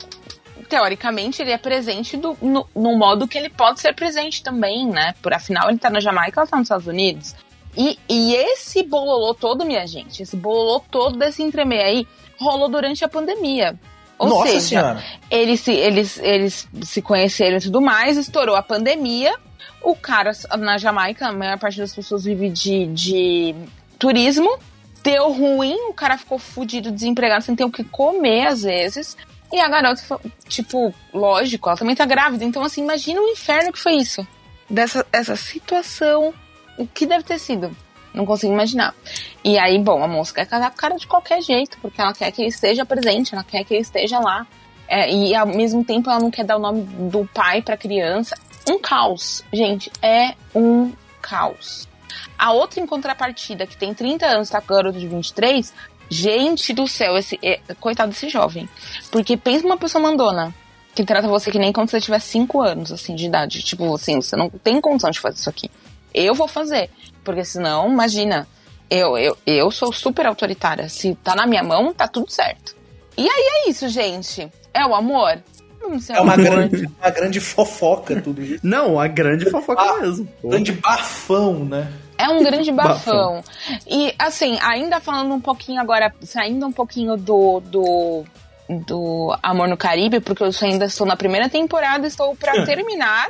Speaker 3: Teoricamente, ele é presente do, no, no modo que ele pode ser presente também, né? Por afinal, ele tá na Jamaica, ela tá nos Estados Unidos. E, e esse bololô todo, minha gente, esse bololô todo desse entremeio aí, rolou durante a pandemia. Ou
Speaker 2: Nossa
Speaker 3: seja,
Speaker 2: senhora.
Speaker 3: eles se, eles, eles se conheceram e tudo mais, estourou a pandemia. O cara na Jamaica, a maior parte das pessoas vive de, de turismo. Deu ruim, o cara ficou fudido, desempregado, sem ter o que comer às vezes. E a garota, tipo, lógico, ela também tá grávida. Então, assim, imagina o inferno que foi isso. Dessa essa situação. O que deve ter sido? Não consigo imaginar. E aí, bom, a moça quer casar com o cara de qualquer jeito, porque ela quer que ele esteja presente, ela quer que ele esteja lá. É, e ao mesmo tempo ela não quer dar o nome do pai pra criança. Um caos. Gente, é um caos. A outra em contrapartida, que tem 30 anos, tá com garoto de 23, gente do céu, esse, é, coitado desse jovem. Porque pensa uma pessoa mandona, que trata você que nem quando você tiver 5 anos, assim, de idade. Tipo, assim, você não tem condição de fazer isso aqui. Eu vou fazer. Porque senão, imagina, eu, eu, eu sou super autoritária. Se tá na minha mão, tá tudo certo. E aí é isso, gente. É o amor?
Speaker 2: É uma grande, uma grande fofoca tudo isso.
Speaker 4: Não, a grande fofoca
Speaker 2: Ah,
Speaker 4: mesmo.
Speaker 2: Grande bafão, né?
Speaker 3: É um grande bafão. E, assim, ainda falando um pouquinho agora, saindo um pouquinho do, do, do Amor no Caribe, porque eu ainda estou na primeira temporada, estou pra terminar.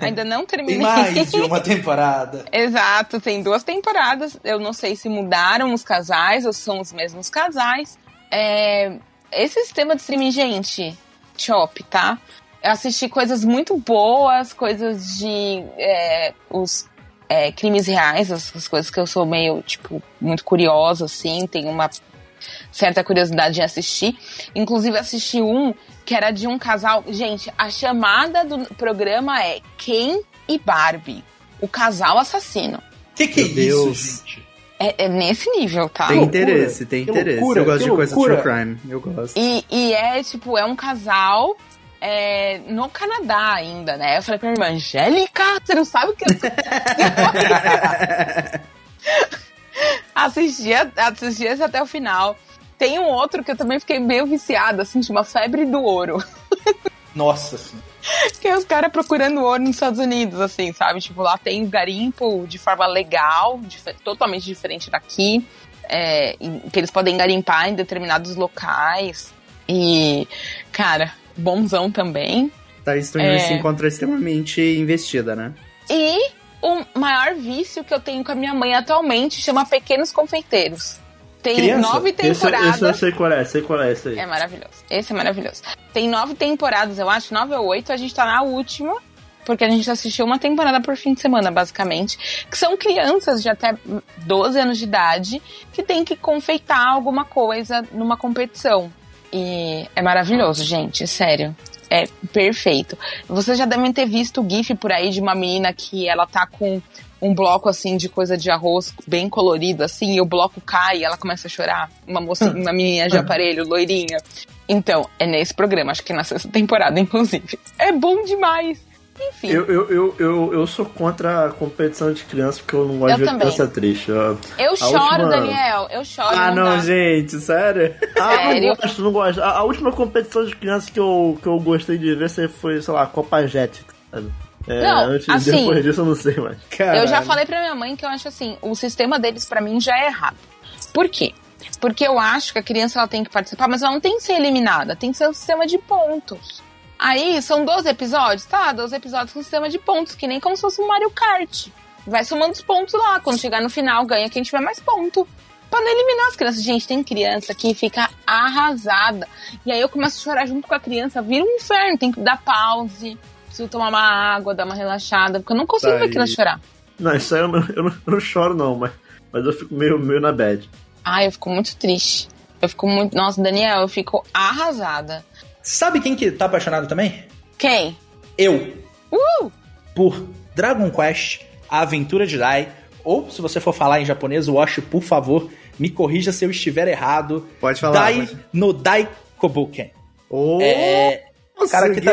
Speaker 3: ainda não
Speaker 2: Tem
Speaker 3: terminei.
Speaker 2: mais de uma temporada.
Speaker 3: Exato, tem duas temporadas. Eu não sei se mudaram os casais ou são os mesmos casais. É, esse sistema de streaming, gente, chop, tá? Eu assisti coisas muito boas, coisas de é, os é, crimes reais, as, as coisas que eu sou meio, tipo, muito curiosa, assim, tenho uma certa curiosidade de assistir. Inclusive, assisti um que era de um casal. Gente, a chamada do programa é Ken e Barbie, o casal assassino.
Speaker 2: Que que é
Speaker 4: Deus.
Speaker 2: isso, gente?
Speaker 3: É, é nesse nível, tá?
Speaker 4: Tem
Speaker 2: loucura.
Speaker 4: interesse, tem interesse.
Speaker 2: loucura,
Speaker 4: eu gosto de coisa
Speaker 2: loucura.
Speaker 4: true crime. Eu gosto.
Speaker 3: E, e é, tipo, é um casal é, no Canadá ainda, né? Eu falei pra minha irmã, Angélica, você não sabe o que eu assistia, assistia esse até o final. Tem um outro que eu também fiquei meio viciada, assim, chama Febre do Ouro.
Speaker 2: Nossa senhora.
Speaker 3: Que é os caras procurando ouro nos Estados Unidos, assim, sabe? Tipo, lá tem garimpo de forma legal, dif totalmente diferente daqui. É, que eles podem garimpar em determinados locais. E, cara, bonzão também.
Speaker 4: Tá, Stranger é... se encontra extremamente investida, né?
Speaker 3: E o maior vício que eu tenho com a minha mãe atualmente chama Pequenos Confeiteiros. Tem Criança? nove temporadas.
Speaker 5: Esse, esse eu sei qual é, sei qual é esse aí.
Speaker 3: É maravilhoso. Esse é maravilhoso. Tem nove temporadas, eu acho, nove ou oito. A gente tá na última, porque a gente assistiu uma temporada por fim de semana, basicamente. Que são crianças de até 12 anos de idade que tem que confeitar alguma coisa numa competição. E é maravilhoso, gente, sério. É perfeito. Vocês já devem ter visto o GIF por aí de uma menina que ela tá com um bloco assim de coisa de arroz bem colorido assim, e o bloco cai e ela começa a chorar. Uma moça, uma menina de aparelho, loirinha. Então, é nesse programa, acho que na sexta temporada, inclusive. É bom demais. Enfim.
Speaker 5: Eu, eu, eu, eu, eu sou contra a competição de criança porque eu não gosto eu de ver criança triste. Eu,
Speaker 3: eu choro, última... Daniel. Eu choro.
Speaker 4: Ah, não, gente, sério?
Speaker 5: Ah, sério? não gosto, não gosto. A, a, última competição de criança que eu, que eu gostei de ver foi, sei lá, Copa Jet. Sabe?
Speaker 3: É, não, antes, assim,
Speaker 5: depois disso eu não sei mais.
Speaker 3: Caralho. Eu já falei pra minha mãe que eu acho assim, o sistema deles para mim já é errado. Por quê? Porque eu acho que a criança ela tem que participar, mas ela não tem que ser eliminada, tem que ser um sistema de pontos. Aí são 12 episódios, tá? 12 episódios com sistema de pontos, que nem como se fosse um Mario Kart. Vai somando os pontos lá. Quando chegar no final, ganha quem tiver mais ponto. Pra não eliminar as crianças. Gente, tem criança que fica arrasada. E aí eu começo a chorar junto com a criança, vira um inferno. Tem que dar pause, preciso tomar uma água, dar uma relaxada, porque eu não consigo tá ver aquilo chorar.
Speaker 5: Não, isso aí eu não, eu não, eu não choro, não, mas, mas eu fico meio, meio na bad.
Speaker 3: Ah, eu fico muito triste. Eu fico muito. Nossa, Daniel, eu fico arrasada.
Speaker 2: Sabe quem que tá apaixonado também?
Speaker 3: Quem?
Speaker 2: Eu.
Speaker 3: Uh!
Speaker 2: Por Dragon Quest, A Aventura de Dai, ou se você for falar em japonês, Wash, por favor, me corrija se eu estiver errado.
Speaker 4: Pode falar.
Speaker 2: Dai
Speaker 4: pode.
Speaker 2: no Dai Kobuken.
Speaker 4: Oh!
Speaker 2: É, o cara que tá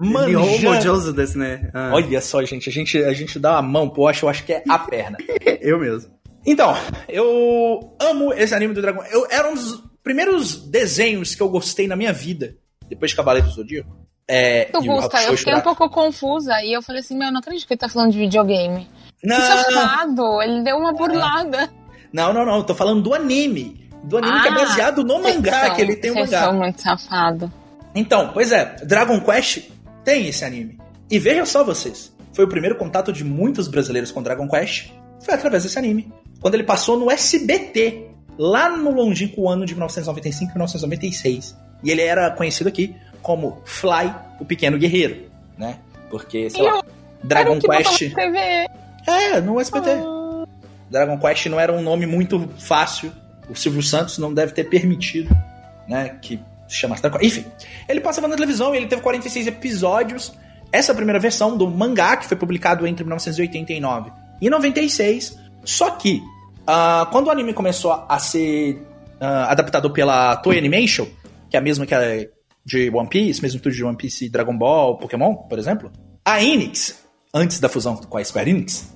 Speaker 4: manjando. desse, né?
Speaker 2: Ah. Olha só, gente, a gente, a gente dá a mão pro eu acho que é a perna.
Speaker 4: eu mesmo.
Speaker 2: Então, eu amo esse anime do Dragão. Eu, era um dos primeiros desenhos que eu gostei na minha vida, depois de Cavaleiro do Zodíaco. É,
Speaker 3: tu Gusta, eu fiquei um pouco confusa e eu falei assim, meu, não acredito que ele tá falando de videogame. Não. Que safado, ele deu uma burlada.
Speaker 2: Não, não, não, eu tô falando do anime. Do anime ah, que é ah, baseado no mangá, que ele tem um mangá.
Speaker 3: São muito safado.
Speaker 2: Então, pois é, Dragon Quest tem esse anime. E veja só vocês, foi o primeiro contato de muitos brasileiros com Dragon Quest, foi através desse anime. Quando ele passou no SBT, lá no longínquo ano de 1995 e 1996. E ele era conhecido aqui como Fly, o Pequeno Guerreiro, né? Porque, sei lá, Dragon Quest... É, no SBT. Ah. Dragon Quest não era um nome muito fácil. O Silvio Santos não deve ter permitido, né, que chama Enfim, ele passava na televisão e ele teve 46 episódios. Essa é primeira versão do mangá, que foi publicado entre 1989 e 96. Só que, uh, quando o anime começou a ser uh, adaptado pela Toei Animation, que é a mesma que a de One Piece, mesmo tudo de One Piece, Dragon Ball, Pokémon, por exemplo, a Enix, antes da fusão com a Square Enix,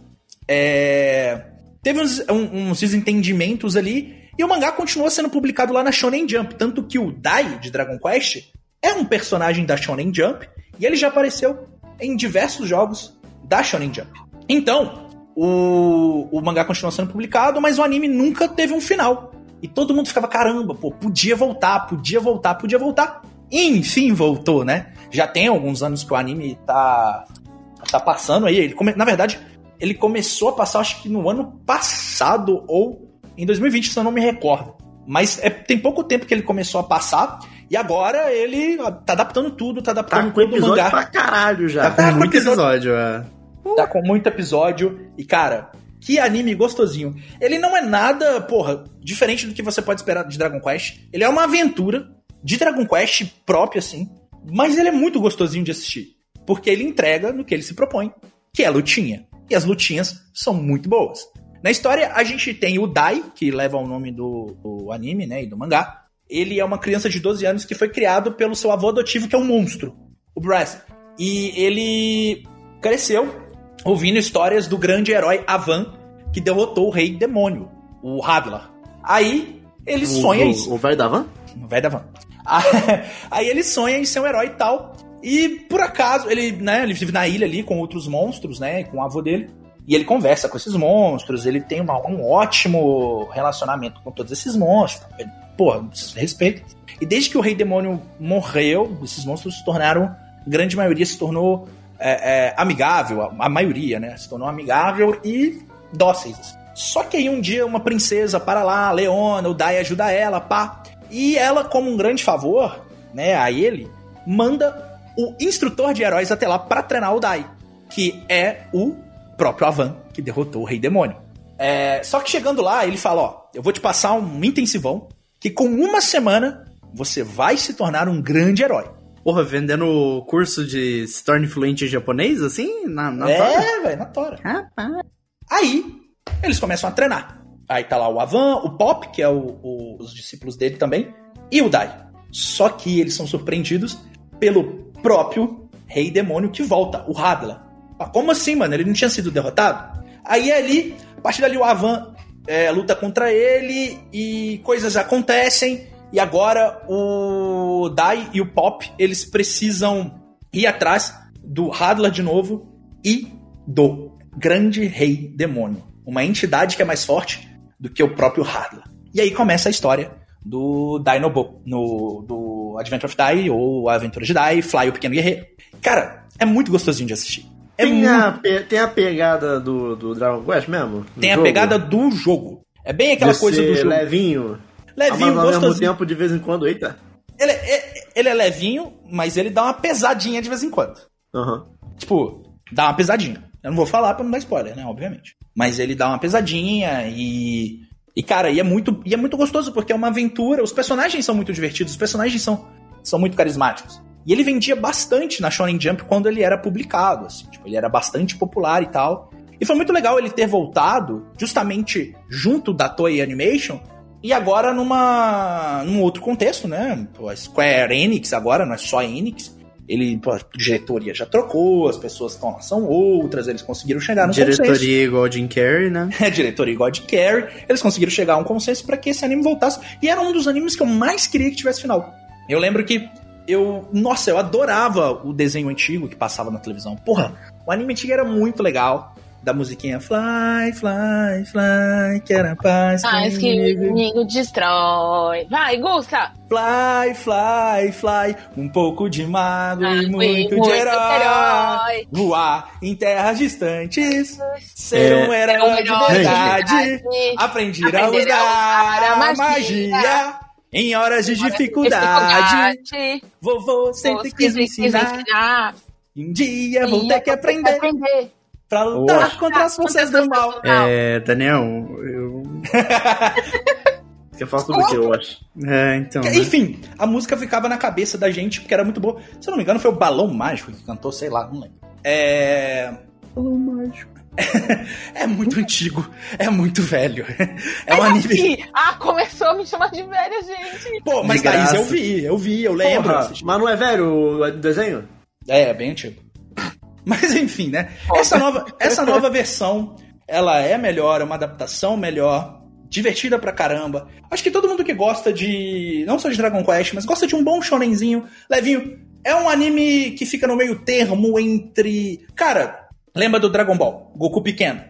Speaker 2: é, teve uns, um, uns desentendimentos ali e o mangá continua sendo publicado lá na Shonen Jump, tanto que o Dai de Dragon Quest é um personagem da Shonen Jump e ele já apareceu em diversos jogos da Shonen Jump. Então, o, o mangá continua sendo publicado, mas o anime nunca teve um final. E todo mundo ficava, caramba, pô, podia voltar, podia voltar, podia voltar. E, enfim, voltou, né? Já tem alguns anos que o anime tá, tá passando aí. Ele come... Na verdade, ele começou a passar, acho que no ano passado ou em 2020, se eu não me recordo. Mas é, tem pouco tempo que ele começou a passar. E agora ele tá adaptando tudo, tá adaptando
Speaker 5: tá com
Speaker 2: todo o mangá.
Speaker 5: pra caralho já.
Speaker 4: Tá com muito episódio, é.
Speaker 2: Tá com muito episódio. E, cara, que anime gostosinho. Ele não é nada, porra, diferente do que você pode esperar de Dragon Quest. Ele é uma aventura de Dragon Quest própria, assim. Mas ele é muito gostosinho de assistir. Porque ele entrega no que ele se propõe, que é lutinha. E as lutinhas são muito boas. Na história, a gente tem o Dai, que leva o nome do, do anime, né, e do mangá. ele é uma criança de 12 anos que foi criado pelo seu avô adotivo, que é um monstro, o Brass. E ele cresceu ouvindo histórias do grande herói Avan, que derrotou o rei demônio, o Hadlar. Aí ele sonha
Speaker 5: o,
Speaker 2: isso.
Speaker 5: O velho da van?
Speaker 2: Vai da van. Aí ele sonha em ser um herói e tal. E por acaso, ele, né, ele vive na ilha ali com outros monstros, né? Com o avô dele. E ele conversa com esses monstros, ele tem uma- um ótimo relacionamento com todos esses monstros. Ele, porra, respeito. E desde que o Rei Demônio morreu, esses monstros se tornaram, a grande maioria se tornou é, é, amigável, a, a maioria, né? Se tornou amigável e dóceis. Só que aí um dia uma princesa para lá, Leona, o Dai ajuda ela, pá. E ela, como um grande favor, né, a ele, manda o instrutor de heróis até lá para treinar o Dai, que é o próprio Avan, que derrotou o Rei Demônio. É, só que chegando lá, ele fala: Ó, eu vou te passar um intensivão que com uma semana você vai se tornar um grande herói.
Speaker 4: Porra, vendendo curso de se torne fluente em japonês, assim? Na, na tora?
Speaker 2: é, velho, na tora.
Speaker 4: Rapaz.
Speaker 2: Aí, eles começam a treinar. Aí tá lá o Avan, o Pop, que é o- o- os discípulos dele também, e o Dai. Só que eles são surpreendidos pelo próprio Rei Demônio que volta, o Hadla. Ah, como assim, mano? Ele não tinha sido derrotado? Aí ali, a partir dali o Avan é, luta contra ele e coisas acontecem. E agora o Dai e o Pop, eles precisam ir atrás do Hadla de novo e do Grande Rei Demônio. Uma entidade que é mais forte do que o próprio Hadla. E aí começa a história do Dinobo, no, do Adventure of Dai, ou Aventura de Dai, Fly, o Pequeno Guerreiro. Cara, é muito gostosinho de assistir. É
Speaker 5: Tem,
Speaker 2: muito
Speaker 5: a, pe- tem a pegada do, do Dragon Quest mesmo?
Speaker 2: Tem a
Speaker 5: jogo?
Speaker 2: pegada do jogo. É bem aquela coisa do jogo.
Speaker 5: levinho.
Speaker 2: Levinho,
Speaker 5: mas ao mesmo
Speaker 2: gostosinho.
Speaker 5: tempo, de vez em quando, eita.
Speaker 2: Ele, é, ele é levinho, mas ele dá uma pesadinha de vez em quando.
Speaker 5: Aham.
Speaker 2: Tipo, dá uma pesadinha. Eu não vou falar pra não dar spoiler, né? Obviamente. Mas ele dá uma pesadinha e. E, cara, e é muito, e é muito gostoso, porque é uma aventura. Os personagens são muito divertidos, os personagens são, são muito carismáticos. E ele vendia bastante na Shonen Jump quando ele era publicado, assim. Tipo, ele era bastante popular e tal. E foi muito legal ele ter voltado justamente junto da Toei Animation e agora numa num outro contexto, né? Pô, Square Enix agora, não é só a Enix. Ele, pô, a diretoria já trocou, as pessoas estão lá, são outras, eles conseguiram chegar no consenso.
Speaker 4: Diretoria igual Jim Carrey, né?
Speaker 2: É, diretoria igual a de Carrie, eles conseguiram chegar a um consenso pra que esse anime voltasse. E era um dos animes que eu mais queria que tivesse final. Eu lembro que eu, nossa, eu adorava o desenho antigo que passava na televisão. Porra, o anime antigo era muito legal. Da musiquinha Fly, Fly, Fly, quero a paz
Speaker 3: Mas que inimigo destrói. Vai, Gusta!
Speaker 2: Fly, fly, fly, um pouco de mago
Speaker 3: Ah,
Speaker 2: e muito, de herói.
Speaker 3: herói.
Speaker 2: Voar em terras distantes, ser
Speaker 5: É.
Speaker 2: um herói,
Speaker 3: um
Speaker 2: de
Speaker 3: herói de
Speaker 2: verdade.
Speaker 3: verdade.
Speaker 2: Aprendi a
Speaker 3: Aprender
Speaker 2: usar
Speaker 3: a
Speaker 2: a
Speaker 3: usar a
Speaker 2: magia.
Speaker 3: magia.
Speaker 2: Em horas de dificuldade.
Speaker 3: Dificuldade.
Speaker 2: Vovô sempre quis me ensinar. Um dia vou ter que aprender
Speaker 3: aprender.
Speaker 2: pra lutar contra as forças do mal.
Speaker 4: É, Daniel, eu.
Speaker 5: Você fala sobre o que, eu acho.
Speaker 4: É, então. né?
Speaker 2: Enfim, a música ficava na cabeça da gente porque era muito boa. Se eu não me engano, foi o Balão Mágico que cantou, sei lá, não lembro. É. Balão Mágico. É muito antigo, é muito velho. É um anime.
Speaker 3: Ah, começou a me chamar de velha, gente.
Speaker 2: Pô, mas Thaís, eu vi, eu vi, eu lembro.
Speaker 5: Porra, mas não é velho o desenho?
Speaker 2: É, é bem antigo. Mas enfim, né? Essa nova, essa nova versão, ela é melhor, é uma adaptação melhor, divertida pra caramba. Acho que todo mundo que gosta de. não só de Dragon Quest, mas gosta de um bom shonenzinho, levinho. É um anime que fica no meio termo entre. Cara, lembra do Dragon Ball? Goku pequeno.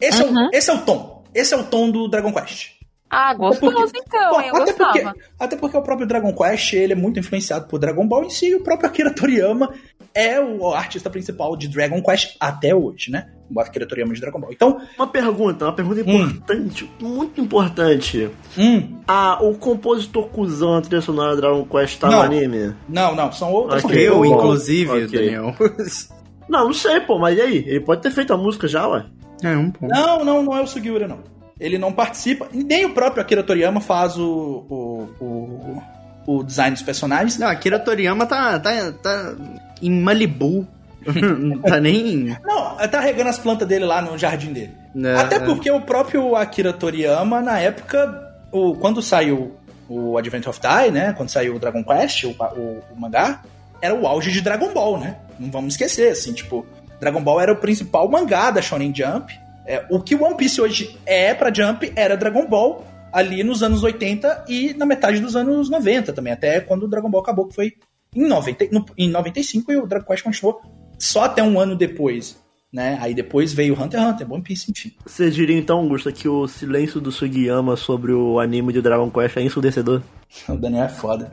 Speaker 2: Esse, é, o,
Speaker 3: Uhum.
Speaker 2: esse é o tom. Esse é o tom do Dragon Quest.
Speaker 3: Ah, gostoso
Speaker 2: Porque-
Speaker 3: então,
Speaker 2: Bom,
Speaker 3: eu
Speaker 2: até, porque,
Speaker 3: gostava.
Speaker 2: até porque o próprio Dragon Quest ele é muito influenciado por Dragon Ball em si, e o próprio Akira Toriyama é o artista principal de Dragon Quest até hoje, né? O Akira Toriyama de Dragon Ball. Então,
Speaker 5: Uma pergunta, uma pergunta
Speaker 2: Hum.
Speaker 5: importante, muito importante.
Speaker 2: hum,
Speaker 5: Ah, o compositor cuzão da trilha sonora do Dragon Quest tá
Speaker 2: Não.
Speaker 5: no anime?
Speaker 2: não, não, são outras
Speaker 5: Ok.
Speaker 2: coisas.
Speaker 4: Eu, inclusive,
Speaker 5: Ok.
Speaker 4: Daniel.
Speaker 5: Não, não sei, pô, mas e aí? Ele pode ter feito a música já, ué?
Speaker 4: É um ponto.
Speaker 2: Não, não, não é o Sugiura, não. Ele não participa, nem o próprio Akira Toriyama faz o, o, o, o design dos personagens.
Speaker 4: Não, Akira Toriyama tá, tá, tá em Malibu. Não tá nem.
Speaker 2: Não, tá regando as plantas dele lá no jardim dele.
Speaker 4: É,
Speaker 2: Até
Speaker 4: é.
Speaker 2: porque o próprio Akira Toriyama, na época, o, quando saiu o Advent of Die, né? Quando saiu o Dragon Quest, o, o, o mangá, era o auge de Dragon Ball, né? Não vamos esquecer, assim, tipo, Dragon Ball era o principal mangá da Shonen Jump. É, o que One Piece hoje é pra Jump era Dragon Ball ali nos anos 80 e na metade dos anos 90 também, até quando o Dragon Ball acabou, que foi em, 90, no, em 95 e o Dragon Quest continuou só até um ano depois. Né? Aí depois veio Hunter x Hunter, One Piece, enfim.
Speaker 5: Você diria então, Augusta, que o silêncio do Sugiyama sobre o anime de Dragon Quest é ensurdecedor?
Speaker 2: O Daniel é foda.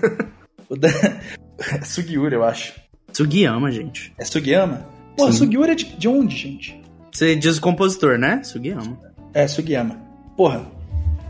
Speaker 2: o Dan... Sugiura, eu acho.
Speaker 4: Sugiyama, gente.
Speaker 2: É Sugiyama? Pô. Sugiura é de, de onde, gente?
Speaker 4: Você diz o compositor, né? Sugiyama.
Speaker 2: É, Sugiyama. Porra,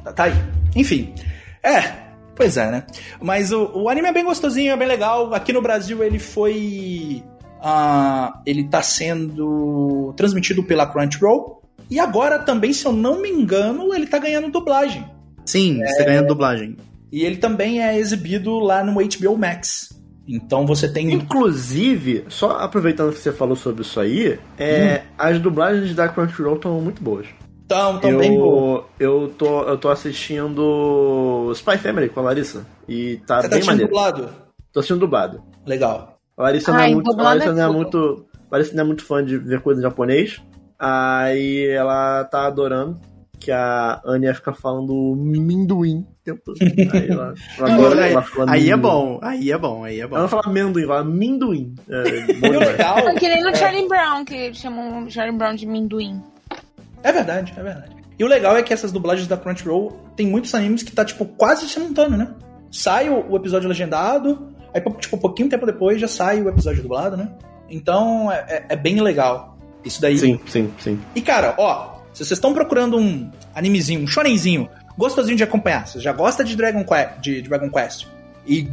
Speaker 2: tá, tá aí. Enfim. É, pois é, né? Mas o, o anime é bem gostosinho, é bem legal. Aqui no Brasil ele foi. ah, ele tá sendo transmitido pela Crunchyroll. E agora também, se eu não me engano, ele tá ganhando dublagem.
Speaker 4: Sim, você ganha dublagem.
Speaker 2: E ele também é exibido lá no HBO Max. Então você tem.
Speaker 5: Inclusive, só aproveitando que você falou sobre isso aí, é, as dublagens da Crunchyroll estão muito boas.
Speaker 2: Tão, tão
Speaker 5: eu,
Speaker 2: bem bom.
Speaker 5: eu tô eu tô assistindo Spy Family com a Larissa e tá
Speaker 2: Você tá
Speaker 5: bem
Speaker 2: assistindo
Speaker 5: maneiro.
Speaker 2: dublado?
Speaker 5: Tô assistindo dublado.
Speaker 2: Legal.
Speaker 5: A Larissa não
Speaker 3: Ai,
Speaker 5: é muito, Larissa
Speaker 3: é
Speaker 5: não é
Speaker 3: tudo.
Speaker 5: muito, a Larissa não é muito fã de ver coisa em japonês. Aí ela tá adorando que a Anya fica falando minduim o tempo todo. Aí ela, ela adora
Speaker 4: Aí,
Speaker 5: ela
Speaker 4: é bom, aí é bom, aí é
Speaker 5: Ela
Speaker 4: bom.
Speaker 5: não fala amendoim, ela fala minduim. É, bom
Speaker 2: legal.
Speaker 3: É que nem no Charlie Brown, que chamam o Charlie Brown de minduim.
Speaker 2: É verdade, é verdade. E o legal é que essas dublagens da Crunchyroll tem muitos animes que tá, tipo, quase simultâneo, né? Sai o, o episódio legendado, aí, tipo, um pouquinho tempo depois já sai o episódio dublado, né? Então é, é- é bem legal. Isso daí.
Speaker 5: Sim, sim, sim.
Speaker 2: E cara, ó, se vocês estão procurando um animezinho, um shonenzinho, gostosinho de acompanhar, você já gosta de Dragon, Que- de Dragon Quest e,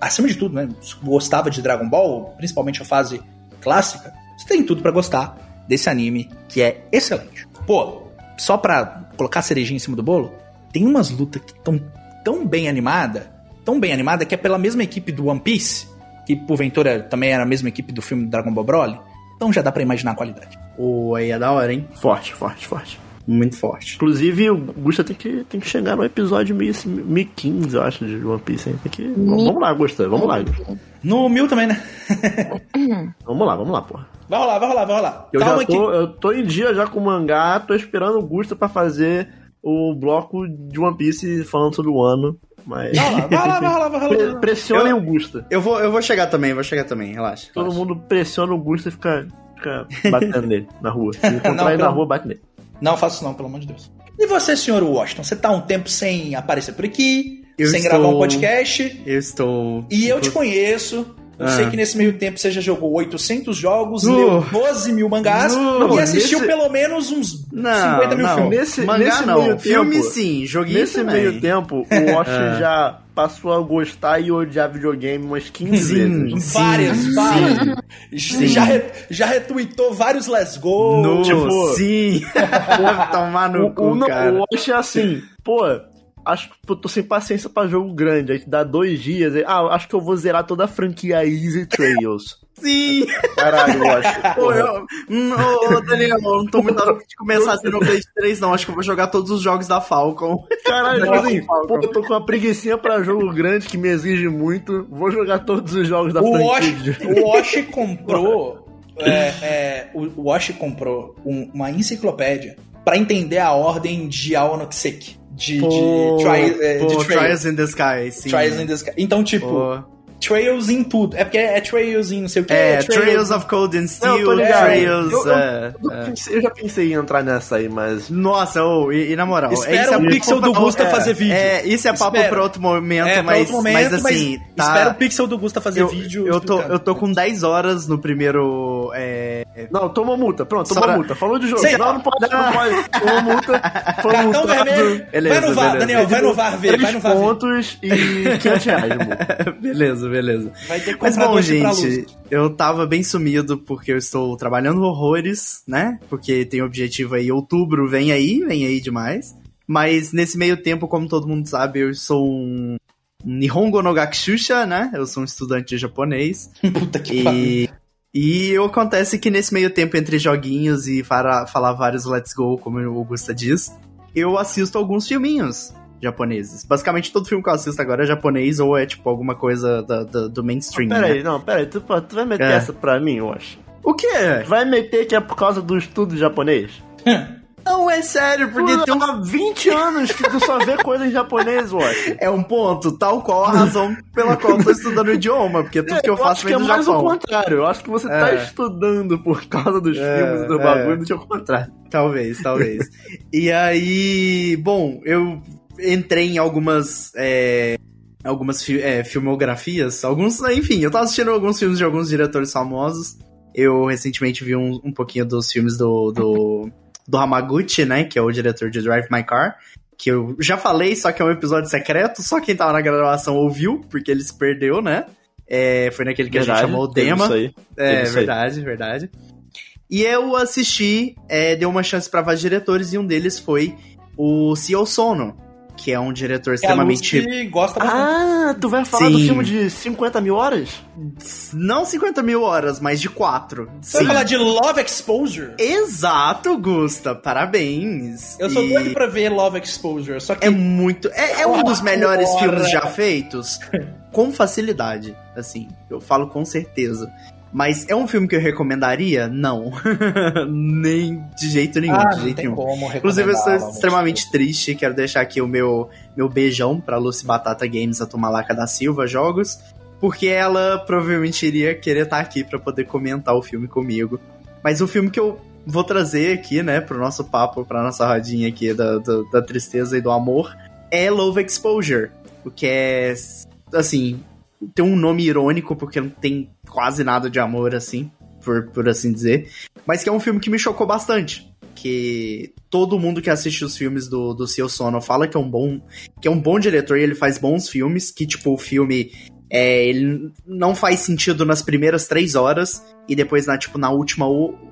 Speaker 2: acima de tudo, né, gostava de Dragon Ball, principalmente a fase clássica, você tem tudo pra gostar desse anime que é excelente. Pô, só pra colocar a cerejinha em cima do bolo, tem umas lutas que estão tão bem animada, tão bem animada que é pela mesma equipe do One Piece, que porventura também era a mesma equipe do filme Dragon Ball Broly. Então já dá pra imaginar a qualidade.
Speaker 4: Pô, aí é da hora, hein?
Speaker 5: Forte, forte, forte.
Speaker 4: Muito forte.
Speaker 5: Inclusive, o Gusta tem que, tem que chegar no episódio 1000 1015, eu acho, de One Piece. Hein? Tem que... Vamos lá, Gusta, vamos lá. Gusta.
Speaker 2: No mil também, né?
Speaker 5: Vamos lá, vamos lá, porra.
Speaker 2: Vai rolar, vai rolar, vai rolar.
Speaker 5: Eu
Speaker 2: Calma
Speaker 5: já tô, eu tô em dia já com o mangá, tô esperando o Gusta pra fazer o bloco de One Piece falando sobre o ano. Mas.
Speaker 2: Vai rolar, vai rolar, vai rolar, vai rolar.
Speaker 5: Pre- pressionem
Speaker 4: Eu-
Speaker 5: o Gusta.
Speaker 4: Eu vou, eu vou chegar também, vou chegar também, relaxa.
Speaker 5: Todo
Speaker 4: relaxa.
Speaker 5: mundo pressiona o Gusta e fica, fica batendo nele na rua. Se encontrar
Speaker 2: Não,
Speaker 5: ele na rua, bate nele.
Speaker 2: Não faço isso não, pelo amor de Deus. E você, senhor Washington? Você tá um tempo sem aparecer por aqui,
Speaker 4: Eu
Speaker 2: sem
Speaker 4: estou-
Speaker 2: gravar um podcast,
Speaker 4: Eu estou.
Speaker 2: e eu te conheço. Eu
Speaker 4: Ah.
Speaker 2: sei que nesse meio tempo você já jogou 800 jogos,
Speaker 4: Uh.
Speaker 2: leu 12 mil mangás
Speaker 4: Uh,
Speaker 2: e assistiu
Speaker 5: nesse-
Speaker 2: pelo menos uns
Speaker 4: Não,
Speaker 2: 50 mil
Speaker 4: não.
Speaker 2: filmes.
Speaker 5: Nesse,
Speaker 4: Mangá
Speaker 5: nesse
Speaker 4: não,
Speaker 5: meio
Speaker 4: filme
Speaker 5: tempo,
Speaker 4: sim, joguinho
Speaker 5: Nesse
Speaker 4: também.
Speaker 5: meio tempo, o Wash já passou a gostar e odiar videogame umas 15
Speaker 4: Sim.
Speaker 5: vezes.
Speaker 2: Várias,
Speaker 4: Sim,
Speaker 2: várias.
Speaker 4: sim.
Speaker 2: Já, re- já retweetou vários Let's Go.
Speaker 4: No,
Speaker 5: tipo-
Speaker 4: sim. Deve tomar no
Speaker 5: O,
Speaker 4: cu,
Speaker 5: o,
Speaker 4: cara.
Speaker 5: o Wash é assim, pô, acho que eu tô sem paciência pra jogo grande. Aí dá dois dias. aí, ah, acho que eu vou zerar toda a franquia Easy Trails.
Speaker 4: Sim.
Speaker 5: Caralho, Wash.
Speaker 4: Pô,
Speaker 5: porra.
Speaker 4: eu, ô, ô, Daniel, eu não tô muito afim de começar a ter no Play 3, não. Acho que eu vou jogar todos os jogos da Falcon.
Speaker 5: Caralho,
Speaker 4: Nossa,
Speaker 5: assim,
Speaker 4: Falcon.
Speaker 5: pô, eu tô com uma preguicinha pra jogo grande que me exige muito. Vou jogar todos os jogos da
Speaker 2: O Wash,
Speaker 5: franquia.
Speaker 2: o Wash comprou. é, é, o Wash comprou um- uma enciclopédia pra entender a ordem de Aonoxek. De,
Speaker 4: Pô,
Speaker 2: de, tri, é,
Speaker 4: pô,
Speaker 2: de
Speaker 4: Trials in the Sky, sim.
Speaker 2: Trials in the Sky. Então, tipo,
Speaker 4: Pô.
Speaker 2: Trails em tudo. É porque é Trails em não sei o que.
Speaker 4: É, Trails of Cold and
Speaker 5: Não,
Speaker 4: Steel,
Speaker 5: eu tô ligado.
Speaker 4: Trails...
Speaker 5: Eu- eu-
Speaker 4: é,
Speaker 5: Eu,
Speaker 4: é.
Speaker 5: pensei- eu já pensei em entrar nessa aí, mas.
Speaker 4: Nossa, ô, e, e na moral...
Speaker 2: Espera
Speaker 4: isso é
Speaker 2: o pixel do
Speaker 4: pra-
Speaker 2: Gusta
Speaker 4: é,
Speaker 2: fazer vídeo.
Speaker 4: É, isso é papo pra outro momento,
Speaker 2: É, pra
Speaker 4: mas,
Speaker 2: outro momento,
Speaker 4: mas assim... tá-
Speaker 2: espera o pixel do Gusta fazer
Speaker 4: eu,
Speaker 2: vídeo.
Speaker 4: eu, tô, eu tô com 10 horas no primeiro... É,
Speaker 5: Não, toma multa. Pronto, toma
Speaker 4: Só-
Speaker 5: multa. Falou de jogo.
Speaker 2: Sei.
Speaker 5: Não, não pode, não pode. Toma multa. Foi
Speaker 2: Cartão
Speaker 5: multado.
Speaker 2: vermelho.
Speaker 4: Beleza,
Speaker 2: vai no VAR,
Speaker 4: beleza.
Speaker 2: Daniel, vai no VAR ver, vai no VAR ver.
Speaker 5: pontos e 500 reais multa.
Speaker 4: beleza, beleza.
Speaker 2: Vai ter que
Speaker 4: Mas bom, gente, eu tava bem sumido porque eu estou trabalhando horrores, né? Porque tem objetivo aí, outubro vem aí, vem aí demais. Mas nesse meio tempo, como todo mundo sabe, eu sou um Nihongo no Gakushusha, né? Eu sou um estudante de japonês.
Speaker 2: Puta que.
Speaker 4: E, e acontece que nesse meio tempo, entre joguinhos e para falar vários Let's Go, como o Augusta diz, eu assisto alguns filminhos. Japoneses. Basicamente, todo filme que eu assisto agora é japonês ou é, tipo, alguma coisa da- da- do mainstream,
Speaker 5: Pera
Speaker 4: né?
Speaker 5: aí, não, pera aí. Tu, tu vai meter
Speaker 4: É.
Speaker 5: essa pra mim, eu acho.
Speaker 4: O quê?
Speaker 5: Vai meter que é por causa do estudo japonês?
Speaker 4: Não, é sério, porque tem
Speaker 5: há 20 anos que tu só vê coisa em japonês, eu acho.
Speaker 4: É um ponto, tal qual a razão pela qual eu tô estudando o idioma, porque tudo que eu faço
Speaker 5: acho que
Speaker 4: vem
Speaker 5: é
Speaker 4: do
Speaker 5: mais o
Speaker 4: Japão.
Speaker 5: contrário. Eu acho que você tá
Speaker 4: É.
Speaker 5: estudando por causa dos
Speaker 4: É,
Speaker 5: filmes e do
Speaker 4: é.
Speaker 5: bagulho do que o contrário.
Speaker 4: Talvez, talvez. e aí, bom, eu entrei em algumas. é, algumas fi- é, filmografias, alguns, enfim, eu tava assistindo alguns filmes de alguns diretores famosos. Eu recentemente vi um, um pouquinho dos filmes do, do, do Hamaguchi, né, que é o diretor de Drive My Car, que eu já falei, só que é um episódio secreto, só quem tava na gravação ouviu, porque ele se perdeu, né? É, foi naquele que a gente chamou o Dema. É, verdade, verdade. E eu assisti, é, dei uma chance pra vários diretores, e um deles foi o Seo Sono, que é um diretor
Speaker 2: a
Speaker 4: extremamente.
Speaker 2: Lucy gosta bastante.
Speaker 5: Ah, tu vai falar do
Speaker 4: Sim.
Speaker 5: filme de 50 mil horas?
Speaker 4: Não 50 mil horas, mas de 4.
Speaker 2: Você vai falar de Love Exposure?
Speaker 4: Exato, Gusta. Parabéns.
Speaker 2: Eu sou
Speaker 4: E
Speaker 2: doido pra ver Love Exposure, só que
Speaker 4: É muito. É, é um dos melhores filmes já feitos. Com facilidade. Assim, eu falo com certeza. Mas é um filme que eu recomendaria? Não. Nem de jeito nenhum,
Speaker 2: ah,
Speaker 4: de
Speaker 2: não
Speaker 4: jeito
Speaker 2: tem
Speaker 4: nenhum. Inclusive, eu estou extremamente triste. Quero deixar aqui o meu, meu beijão pra Lucy Batata Games, a Tomalaca da Silva Jogos. Porque ela provavelmente iria querer estar aqui pra poder comentar o filme comigo. Mas o filme que eu vou trazer aqui, né, pro nosso papo, pra nossa rodinha aqui da, da, da tristeza e do amor, é Love Exposure. O que é, assim, tem um nome irônico, porque não tem quase nada de amor, assim, por, por assim dizer. Mas que é um filme que me chocou bastante. Que todo mundo que assiste os filmes do, do Seo Sono fala que é um bom que é um bom diretor e ele faz bons filmes, que tipo, o filme é, ele não faz sentido nas primeiras três horas e depois na tipo na última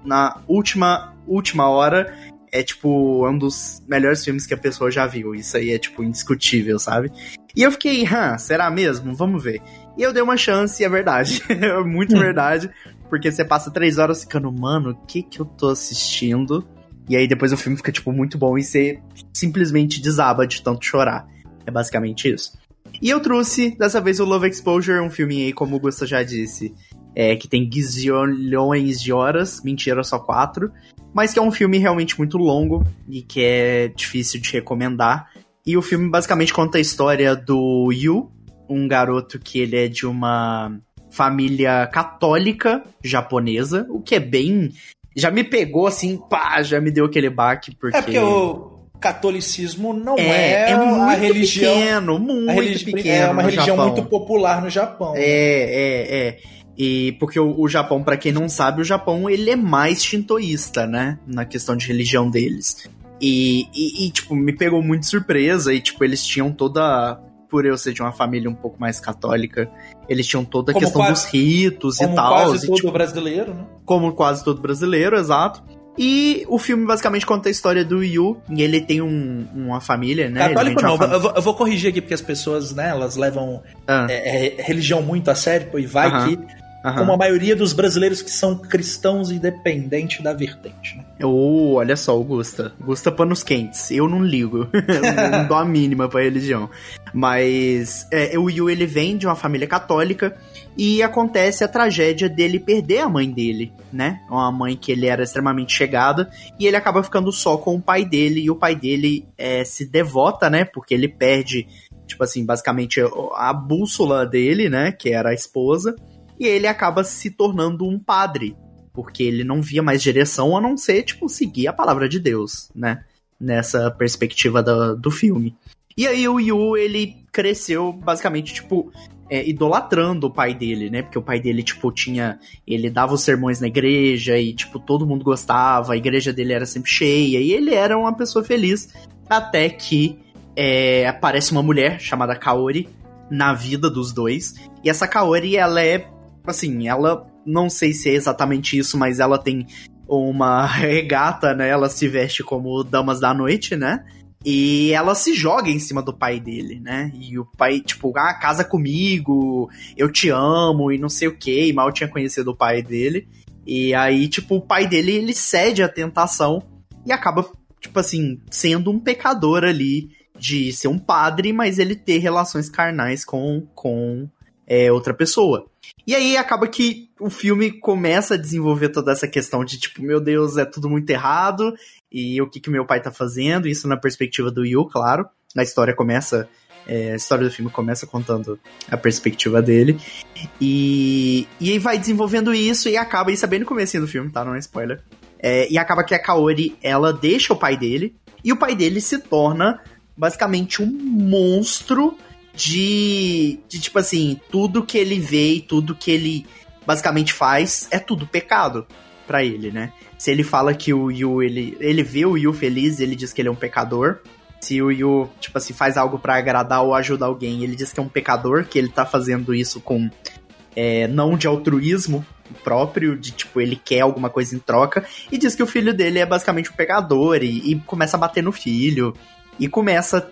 Speaker 4: na última última hora é tipo é um dos melhores filmes que a pessoa já viu. Isso aí é tipo indiscutível, sabe? E eu fiquei, hã, será mesmo? Vamos ver. E eu dei uma chance e é verdade, é muito verdade, porque você passa três horas ficando, mano, o que que eu tô assistindo? E aí depois o filme fica tipo muito bom e você simplesmente desaba de tanto chorar. É basicamente isso. E eu trouxe, dessa vez, o Love Exposure, um filme aí, como o Gusta já disse, é, que tem gazilhões de horas, mentira, só quatro, mas que é um filme realmente muito longo e que é difícil de recomendar. E o filme basicamente conta a história do Yu, um garoto que ele é de uma família católica japonesa, o que é bem... Já me pegou assim, pá, já me deu aquele baque, porque...
Speaker 2: É porque o catolicismo não
Speaker 4: É,
Speaker 2: é,
Speaker 4: é muito
Speaker 2: a religião.
Speaker 4: pequeno, muito
Speaker 2: religi-
Speaker 4: pequeno
Speaker 2: é uma religião
Speaker 4: Japão.
Speaker 2: muito popular no Japão. né?
Speaker 4: É, é, é. E porque o, o Japão, pra quem não sabe, o Japão ele é mais shintoísta, né? Na questão de religião deles. E, e, e, tipo, me pegou muito surpresa. E, tipo, eles tinham toda. Por eu ser de uma família um pouco mais católica, eles tinham toda a
Speaker 2: Como
Speaker 4: questão
Speaker 2: quase-
Speaker 4: dos ritos
Speaker 2: Como
Speaker 4: e tal.
Speaker 2: quase
Speaker 4: e,
Speaker 2: todo
Speaker 4: tipo,
Speaker 2: brasileiro, né?
Speaker 4: como quase todo brasileiro, exato. E o filme basicamente conta a história do Yu. E ele tem um- uma família, né?
Speaker 2: Católico não,
Speaker 4: família-
Speaker 2: eu vou, eu vou corrigir aqui porque as pessoas, né, elas levam
Speaker 4: Ah,
Speaker 2: é, é, religião muito a sério, e vai
Speaker 4: Aham,
Speaker 2: que,
Speaker 4: aham.
Speaker 2: como a maioria dos brasileiros que são cristãos independente da vertente, né?
Speaker 4: Oh, olha só, o Gusta. Gusta panos quentes. Eu não ligo. Eu não dou a mínima pra religião. Mas é, o Yu, ele vem de uma família católica e acontece a tragédia dele perder a mãe dele, né? Uma mãe que ele era extremamente chegada e ele acaba ficando só com o pai dele e o pai dele é, se devota, né? Porque ele perde, tipo assim, basicamente a bússola dele, né? Que era a esposa. E ele acaba se tornando um padre, porque ele não via mais direção a não ser, tipo, seguir a palavra de Deus, né? Nessa perspectiva do, do filme. E aí o Yu, ele cresceu basicamente, tipo, é, idolatrando o pai dele, né? Porque o pai dele, tipo, tinha. Ele dava os sermões na igreja e, tipo, todo mundo gostava, a igreja dele era sempre cheia e ele era uma pessoa feliz. Até que é, aparece uma mulher chamada Kaori na vida dos dois. E essa Kaori, ela é. Assim, ela. Não sei se é exatamente isso, mas ela tem uma regata, né? Ela se veste como damas da noite, né? E ela se joga em cima do pai dele, né? E o pai, tipo, ah, casa comigo, eu te amo e não sei o que. Mal tinha conhecido o pai dele. E aí, tipo, o pai dele, ele cede à tentação e acaba, tipo assim, sendo um pecador ali de ser um padre, mas ele ter relações carnais com, com é, outra pessoa. E aí acaba que o filme começa a desenvolver toda essa questão de tipo, meu Deus, é tudo muito errado, e o que que meu pai tá fazendo, isso na perspectiva do Yu, claro. A história começa, é, a história do filme começa contando a perspectiva dele. E, e aí vai desenvolvendo isso e acaba, isso é bem no começo do filme, tá? Não é spoiler. É, e acaba que a Kaori, ela deixa o pai dele, e o pai dele se torna basicamente um monstro de, de tipo assim, tudo que ele vê e tudo que ele basicamente faz é tudo pecado para ele, né? Se ele fala que o Yu, ele, ele vê o Yu feliz, ele diz que ele é um pecador. Se o Yu, tipo assim, faz algo para agradar ou ajudar alguém, ele diz que é um pecador, que ele tá fazendo isso com é, não de altruísmo próprio, de tipo, ele quer alguma coisa em troca, e diz que o filho dele é basicamente um pecador, e, e começa a bater no filho, e começa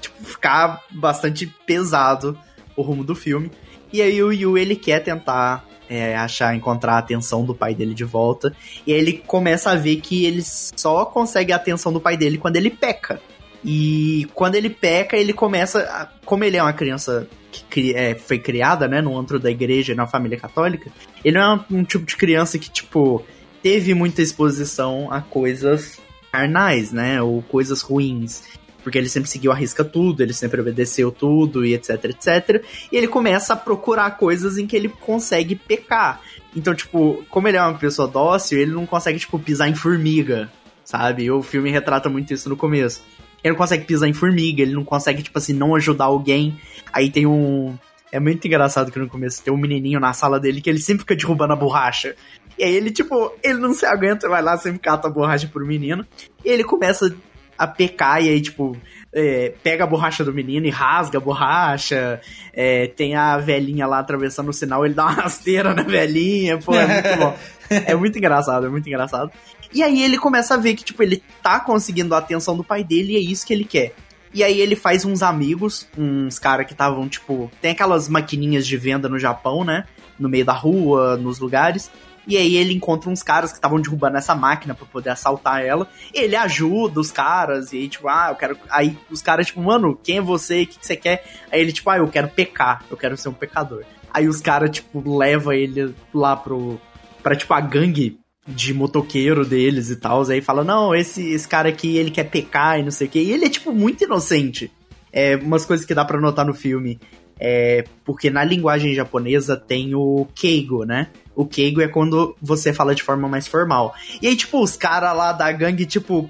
Speaker 4: tipo, ficar bastante pesado o rumo do filme. E aí o Yu, ele quer tentar é, achar, encontrar a atenção do pai dele de volta. E aí ele começa a ver que ele só consegue a atenção do pai dele quando ele peca. E quando ele peca, ele começa. A, como ele é uma criança que é, foi criada, né, no antro da igreja, na família católica, ele não é um, um tipo de criança que, tipo, teve muita exposição a coisas carnais, né, ou coisas ruins porque ele sempre seguiu a risca tudo, ele sempre obedeceu tudo e etc, etc. E ele começa a procurar coisas em que ele consegue pecar. Então, tipo, como ele é uma pessoa dócil, ele não consegue, tipo, pisar em formiga, sabe? O filme retrata muito isso no começo. Ele não consegue pisar em formiga, ele não consegue, tipo assim, não ajudar alguém. Aí tem um. É muito engraçado que no começo tem um menininho na sala dele que ele sempre fica derrubando a borracha. E aí ele, tipo, ele não se aguenta, vai lá, sempre cata a borracha pro menino. E ele começa a pecar e aí, tipo, é, pega a borracha do menino e rasga a borracha. É, tem a velhinha lá atravessando o sinal, ele dá uma rasteira na velhinha. Pô, é muito bom. É muito engraçado, é muito engraçado. E aí ele começa a ver que, tipo, ele tá conseguindo a atenção do pai dele e é isso que ele quer. E aí ele faz uns amigos, uns caras que estavam, tipo, tem aquelas maquininhas de venda no Japão, né? No meio da rua, nos lugares. E aí ele encontra uns caras que estavam derrubando essa máquina para poder assaltar ela. ele ajuda os caras. E aí, tipo, ah, eu quero. Aí os caras, tipo, mano, quem é você? O que, que você quer? Aí ele, tipo, ah, eu quero pecar. Eu quero ser um pecador. Aí os caras, tipo, leva ele lá pro. pra, tipo, a gangue de motoqueiro deles e tal. Aí fala, não, esse, esse cara aqui, ele quer pecar e não sei o quê. E ele é, tipo, muito inocente. É, umas coisas que dá para notar no filme. É, porque na linguagem japonesa tem o Keigo, né? O Keigo é quando você fala de forma mais formal. E aí, tipo, os caras lá da gangue, tipo,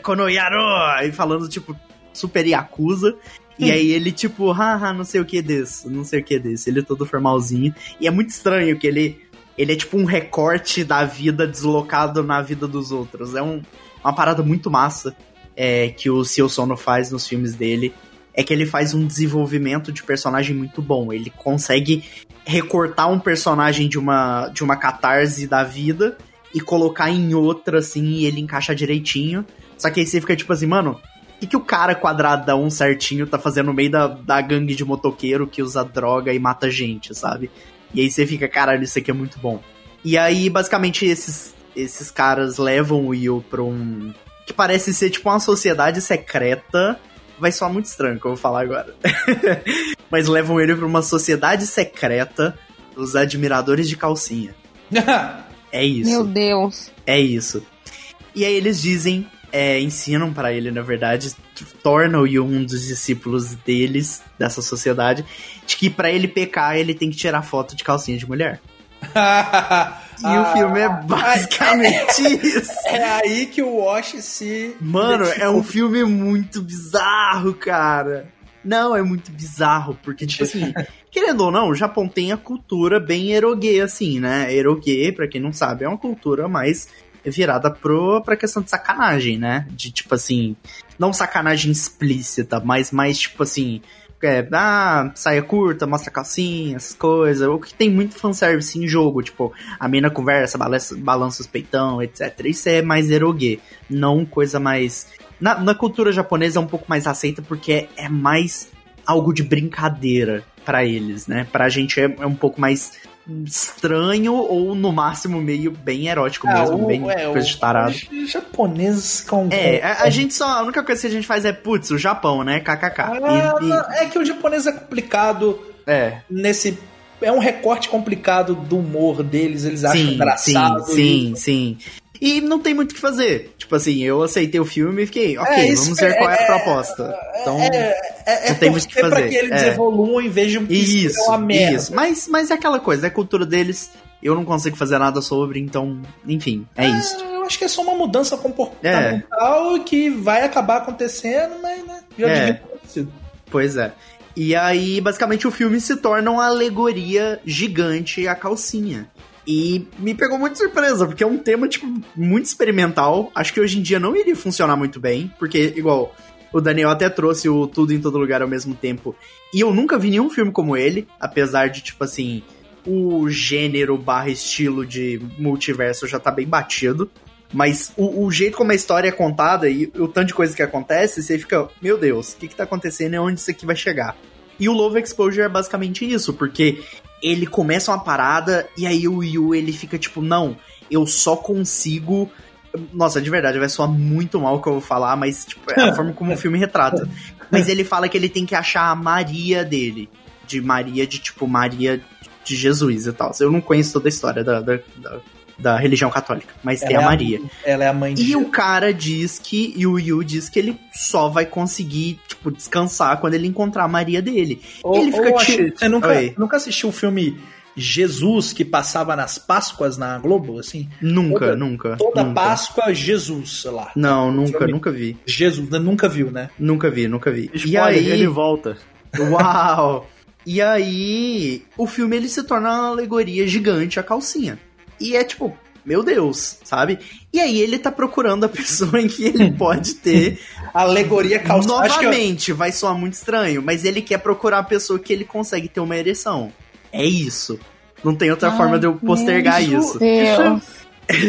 Speaker 4: Konoyaro! E falando, tipo, super Yakuza. E aí ele, tipo, haha, não sei o que desse, não sei o que desse. Ele é todo formalzinho. E é muito estranho que ele. Ele é tipo um recorte da vida deslocado na vida dos outros. É um, uma parada muito massa é, que o Seo Sono faz nos filmes dele é que ele faz um desenvolvimento de personagem muito bom. Ele consegue recortar um personagem de uma, de uma catarse da vida e colocar em outra, assim, e ele encaixa direitinho. Só que aí você fica tipo assim, mano, o que, que o cara quadradão certinho tá fazendo no meio da, da gangue de motoqueiro que usa droga e mata gente, sabe? E aí você fica, caralho, isso aqui é muito bom. E aí, basicamente, esses, esses caras levam o Will pra um. que parece ser tipo uma sociedade secreta vai soar muito estranho que eu vou falar agora. Mas levam ele para uma sociedade secreta dos admiradores de calcinha. é isso.
Speaker 3: Meu Deus.
Speaker 4: É isso. E aí eles dizem, é, ensinam para ele, na verdade, tornam-o um dos discípulos deles, dessa sociedade, de que para ele pecar, ele tem que tirar foto de calcinha de mulher. E ah, o filme é basicamente é, isso.
Speaker 2: É aí que o Wash se.
Speaker 4: Mano, é um filme muito bizarro, cara. Não, é muito bizarro, porque, tipo assim, querendo ou não, o Japão tem a cultura bem erogue, assim, né? Erogue, pra quem não sabe, é uma cultura mais virada pro, pra questão de sacanagem, né? De, tipo assim, não sacanagem explícita, mas mais, tipo assim, é, ah, saia curta, mostra calcinha, essas coisas. O que tem muito fanservice em jogo, tipo, a mina conversa, balança, balança os peitão, etc. Isso é mais erogue, não coisa mais. Na, na cultura japonesa é um pouco mais aceita porque é, é mais algo de brincadeira para eles, né? Pra gente é, é, um pouco mais estranho ou no máximo meio bem erótico
Speaker 2: Ah,
Speaker 4: mesmo,
Speaker 2: o-
Speaker 4: bem
Speaker 2: é,
Speaker 4: coisa de tarado.
Speaker 2: Japoneses com.
Speaker 4: É, a, a gente só. A única coisa que a gente faz é, putz, o Japão, né? KKK.
Speaker 2: Ah,
Speaker 4: E- e-
Speaker 2: é que o japonês é complicado
Speaker 4: é.
Speaker 2: nesse. É um recorte complicado do humor deles, eles acham engraçado.
Speaker 4: Sim, sim, sim. E não tem muito o que fazer. Tipo assim, eu aceitei o filme e fiquei, ok,
Speaker 2: É,
Speaker 4: vamos ver qual é a
Speaker 2: é-
Speaker 4: proposta. Então,
Speaker 2: É, é, é
Speaker 4: Não tem muito o que
Speaker 2: torcer pra
Speaker 4: fazer,
Speaker 2: que eles
Speaker 4: é.
Speaker 2: evoluam em vez de um
Speaker 4: isso,
Speaker 2: uma merda.
Speaker 4: isso. Mas, mas é aquela coisa, é a cultura deles, eu não consigo fazer nada sobre, então, enfim, é isso.
Speaker 2: Eu acho que é só uma mudança comportamental que vai acabar acontecendo, mas né, já
Speaker 4: É.
Speaker 2: devia ter acontecido.
Speaker 4: Pois é. E aí, basicamente, o filme se torna uma alegoria gigante à calcinha. E me pegou muito surpresa, porque é um tema, tipo, muito experimental. Acho que hoje em dia não iria funcionar muito bem, porque, igual, o Daniel até trouxe o Tudo em Todo Lugar ao mesmo tempo. E eu nunca vi nenhum filme como ele, apesar de, tipo assim, o gênero barra estilo de multiverso já tá bem batido. Mas o, o jeito como a história é contada e o tanto de coisa que acontece, você fica, meu Deus, o que que tá acontecendo e onde isso aqui vai chegar? E o Love Exposure é basicamente isso, porque ele começa uma parada e aí o Yu ele fica tipo, não, eu só consigo. Nossa, de verdade, vai soar muito mal o que eu vou falar, mas tipo, é a forma como o filme retrata. Mas ele fala que ele tem que achar a Maria dele. De Maria, de tipo, Maria de Jesus e tal. Eu não conheço toda a história da, da, da, da religião católica, mas tem a
Speaker 2: Ela é
Speaker 4: Maria.
Speaker 2: Ela é a mãe de
Speaker 4: E o cara diz que, e o Yu diz que ele só vai conseguir, tipo, descansar quando ele encontrar a Maria dele.
Speaker 2: Ô,
Speaker 4: ele fica tipo-
Speaker 2: Você nunca,
Speaker 4: Oi.
Speaker 2: nunca assistiu o filme Jesus que passava nas Páscoas na Globo, assim?
Speaker 4: Nunca,
Speaker 2: Toda-
Speaker 4: nunca.
Speaker 2: Toda
Speaker 4: nunca.
Speaker 2: Páscoa, Jesus, sei lá.
Speaker 4: Não, nunca,
Speaker 2: Filme-
Speaker 4: nunca vi.
Speaker 2: Jesus, né? nunca viu, né?
Speaker 4: Nunca vi, nunca vi. e
Speaker 5: Spoiler,
Speaker 4: aí,
Speaker 5: ele volta.
Speaker 4: uau! E aí, o filme ele se torna uma alegoria gigante a calcinha. E é tipo, meu Deus, sabe? E aí ele tá procurando a pessoa em que ele pode ter
Speaker 2: Alegoria calça. Acho que eu-
Speaker 4: Novamente, vai soar muito estranho, mas ele quer procurar a pessoa que ele consegue ter uma ereção. É isso. Não tem outra
Speaker 3: Ai,
Speaker 4: forma de eu postergar
Speaker 5: isso-
Speaker 4: isso.
Speaker 3: Deus,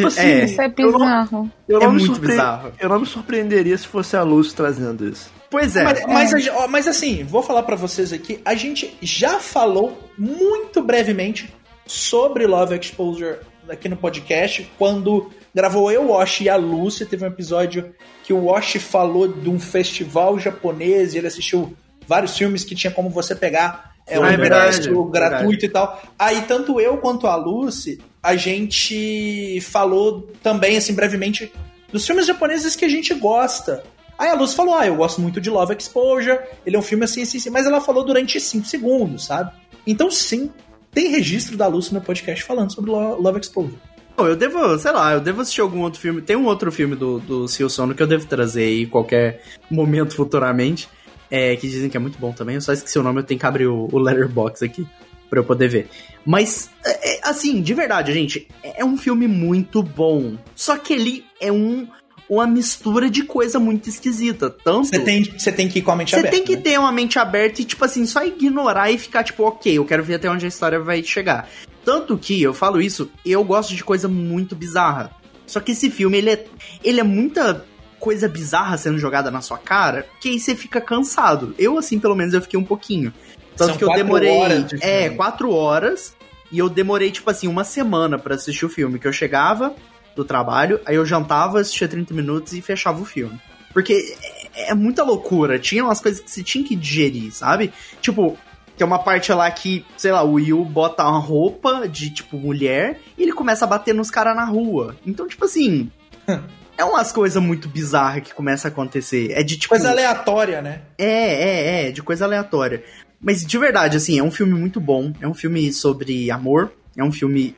Speaker 5: assim,
Speaker 4: É.
Speaker 3: isso é
Speaker 5: eu não-
Speaker 3: bizarro.
Speaker 5: eu
Speaker 4: É
Speaker 5: não me
Speaker 4: muito
Speaker 5: surpre-
Speaker 4: bizarro.
Speaker 5: Eu não me surpreenderia se fosse a Luz trazendo isso.
Speaker 4: Pois é.
Speaker 2: Mas, mas, gen- ó, mas assim, vou falar pra vocês aqui, a gente já falou muito brevemente sobre Love Exposure aqui no podcast, quando gravou eu, Wash e a Lúcia, teve um episódio que o Wash falou de um festival japonês e ele assistiu vários filmes que tinha como você pegar é, um
Speaker 4: é
Speaker 2: ingresso gratuito
Speaker 4: verdade.
Speaker 2: e tal. Aí tanto eu quanto a Lucy, a gente falou também, assim, brevemente, dos filmes japoneses que a gente gosta. Aí a Luz falou, ah, eu gosto muito de Love Exposure, ele é um filme assim, assim, assim, mas ela falou durante 5 segundos, sabe? Então sim, tem registro da Luz no podcast falando sobre Lo- Love Exposure.
Speaker 4: Eu devo, sei lá, eu devo assistir algum outro filme. Tem um outro filme do, do Sil Sono que eu devo trazer aí em qualquer momento futuramente. É, que dizem que é muito bom também. Eu só esqueci o nome, eu tenho que abrir o, o Letterbox aqui pra eu poder ver. Mas, é, é, assim, de verdade, gente, é um filme muito bom. Só que ele é um, uma mistura de coisa muito esquisita. Tanto.
Speaker 2: Você tem, você tem que ir com a mente
Speaker 4: Você
Speaker 2: aberta.
Speaker 4: tem que
Speaker 2: né?
Speaker 4: ter uma mente aberta e, tipo assim, só ignorar e ficar, tipo, ok, eu quero ver até onde a história vai chegar. Tanto que, eu falo isso, eu gosto de coisa muito bizarra. Só que esse filme, ele é, ele é muita coisa bizarra sendo jogada na sua cara, que aí você fica cansado. Eu, assim, pelo menos, eu fiquei um pouquinho. Tanto
Speaker 2: São
Speaker 4: que eu demorei.
Speaker 2: horas de
Speaker 4: É, quatro horas. E eu demorei, tipo assim, uma semana pra assistir o filme. Que eu chegava do trabalho, aí eu jantava, assistia 30 minutos e fechava o filme. Porque é, é muita loucura. Tinha umas coisas que você tinha que digerir, sabe? Tipo, tem uma parte lá que, sei lá, o Will bota uma roupa de, tipo, mulher e ele começa a bater nos caras na rua. Então, tipo assim. é umas coisas muito bizarras que começa a acontecer. É de tipo.
Speaker 2: Coisa aleatória, né?
Speaker 4: É, é, é, de coisa aleatória. Mas de verdade, assim, é um filme muito bom. É um filme sobre amor. É um filme.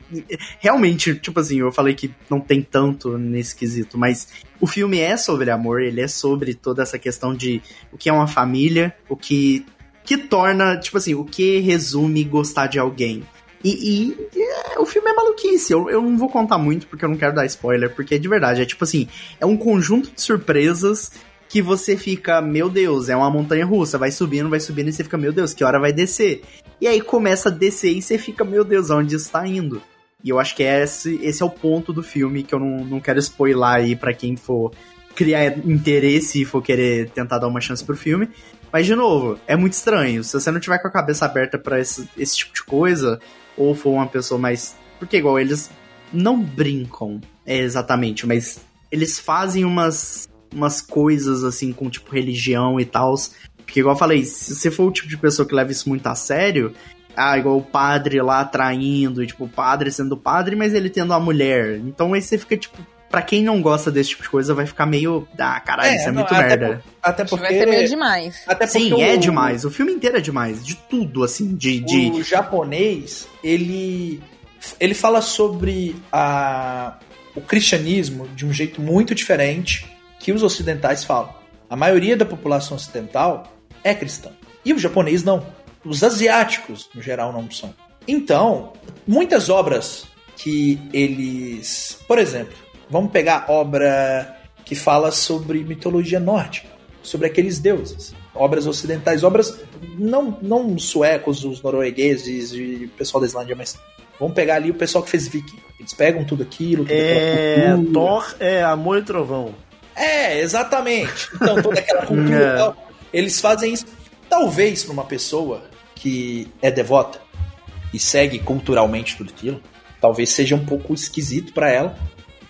Speaker 4: Realmente, tipo assim, eu falei que não tem tanto nesse quesito, mas o filme é sobre amor, ele é sobre toda essa questão de o que é uma família, o que. que torna, tipo assim, o que resume gostar de alguém. E, e, é, o filme é maluquice. Eu, eu não vou contar muito porque eu não quero dar spoiler, porque de verdade, é tipo assim, é um conjunto de surpresas que você fica, meu Deus, é uma montanha russa, vai subindo, vai subindo e você fica, meu Deus, que hora vai descer? E aí começa a descer e você fica, meu Deus, aonde isso tá indo? E eu acho que esse, esse é o ponto do filme que eu não, não quero spoiler aí pra quem for criar interesse e for querer tentar dar uma chance pro filme. Mas, de novo, é muito estranho. Se você não tiver com a cabeça aberta pra esse, esse tipo de coisa, ou for uma pessoa mais. Porque, igual, eles não brincam é, exatamente, mas eles fazem umas, umas coisas, assim, com, tipo, religião e tal. Porque, igual eu falei, se você for o tipo de pessoa que leva isso muito a sério, ah, igual o padre lá traindo, e, tipo, o padre sendo padre, mas ele tendo a mulher. Então aí você fica, tipo, pra quem não gosta desse tipo de coisa, vai ficar meio. Ah, caralho,
Speaker 2: É,
Speaker 4: isso é
Speaker 2: não,
Speaker 4: muito
Speaker 2: até
Speaker 4: merda.
Speaker 2: Até
Speaker 3: Acho que
Speaker 2: porque.
Speaker 3: vai ser meio demais.
Speaker 2: Até porque
Speaker 4: Sim, é
Speaker 2: o-
Speaker 4: demais. O filme inteiro é demais. De tudo, assim. De. de...
Speaker 2: O japonês, ele, ele fala sobre a, o cristianismo de um jeito muito diferente que os ocidentais falam. A maioria da população ocidental é cristã. E o japonês não. Os asiáticos, no geral, não são. Então, muitas obras que eles. Por exemplo, vamos pegar obra que fala sobre mitologia nórdica, sobre aqueles deuses. Obras ocidentais, obras não, não os suecos, os noruegueses e o pessoal da Islândia, mas vamos pegar ali o pessoal que fez Viking. Eles pegam tudo aquilo, toda
Speaker 5: É. Thor é amor e trovão.
Speaker 2: É, exatamente. Então, toda aquela cultura
Speaker 4: É.
Speaker 2: tal, eles fazem isso. Talvez para uma pessoa que é devota e segue culturalmente tudo aquilo, talvez seja um pouco esquisito para ela,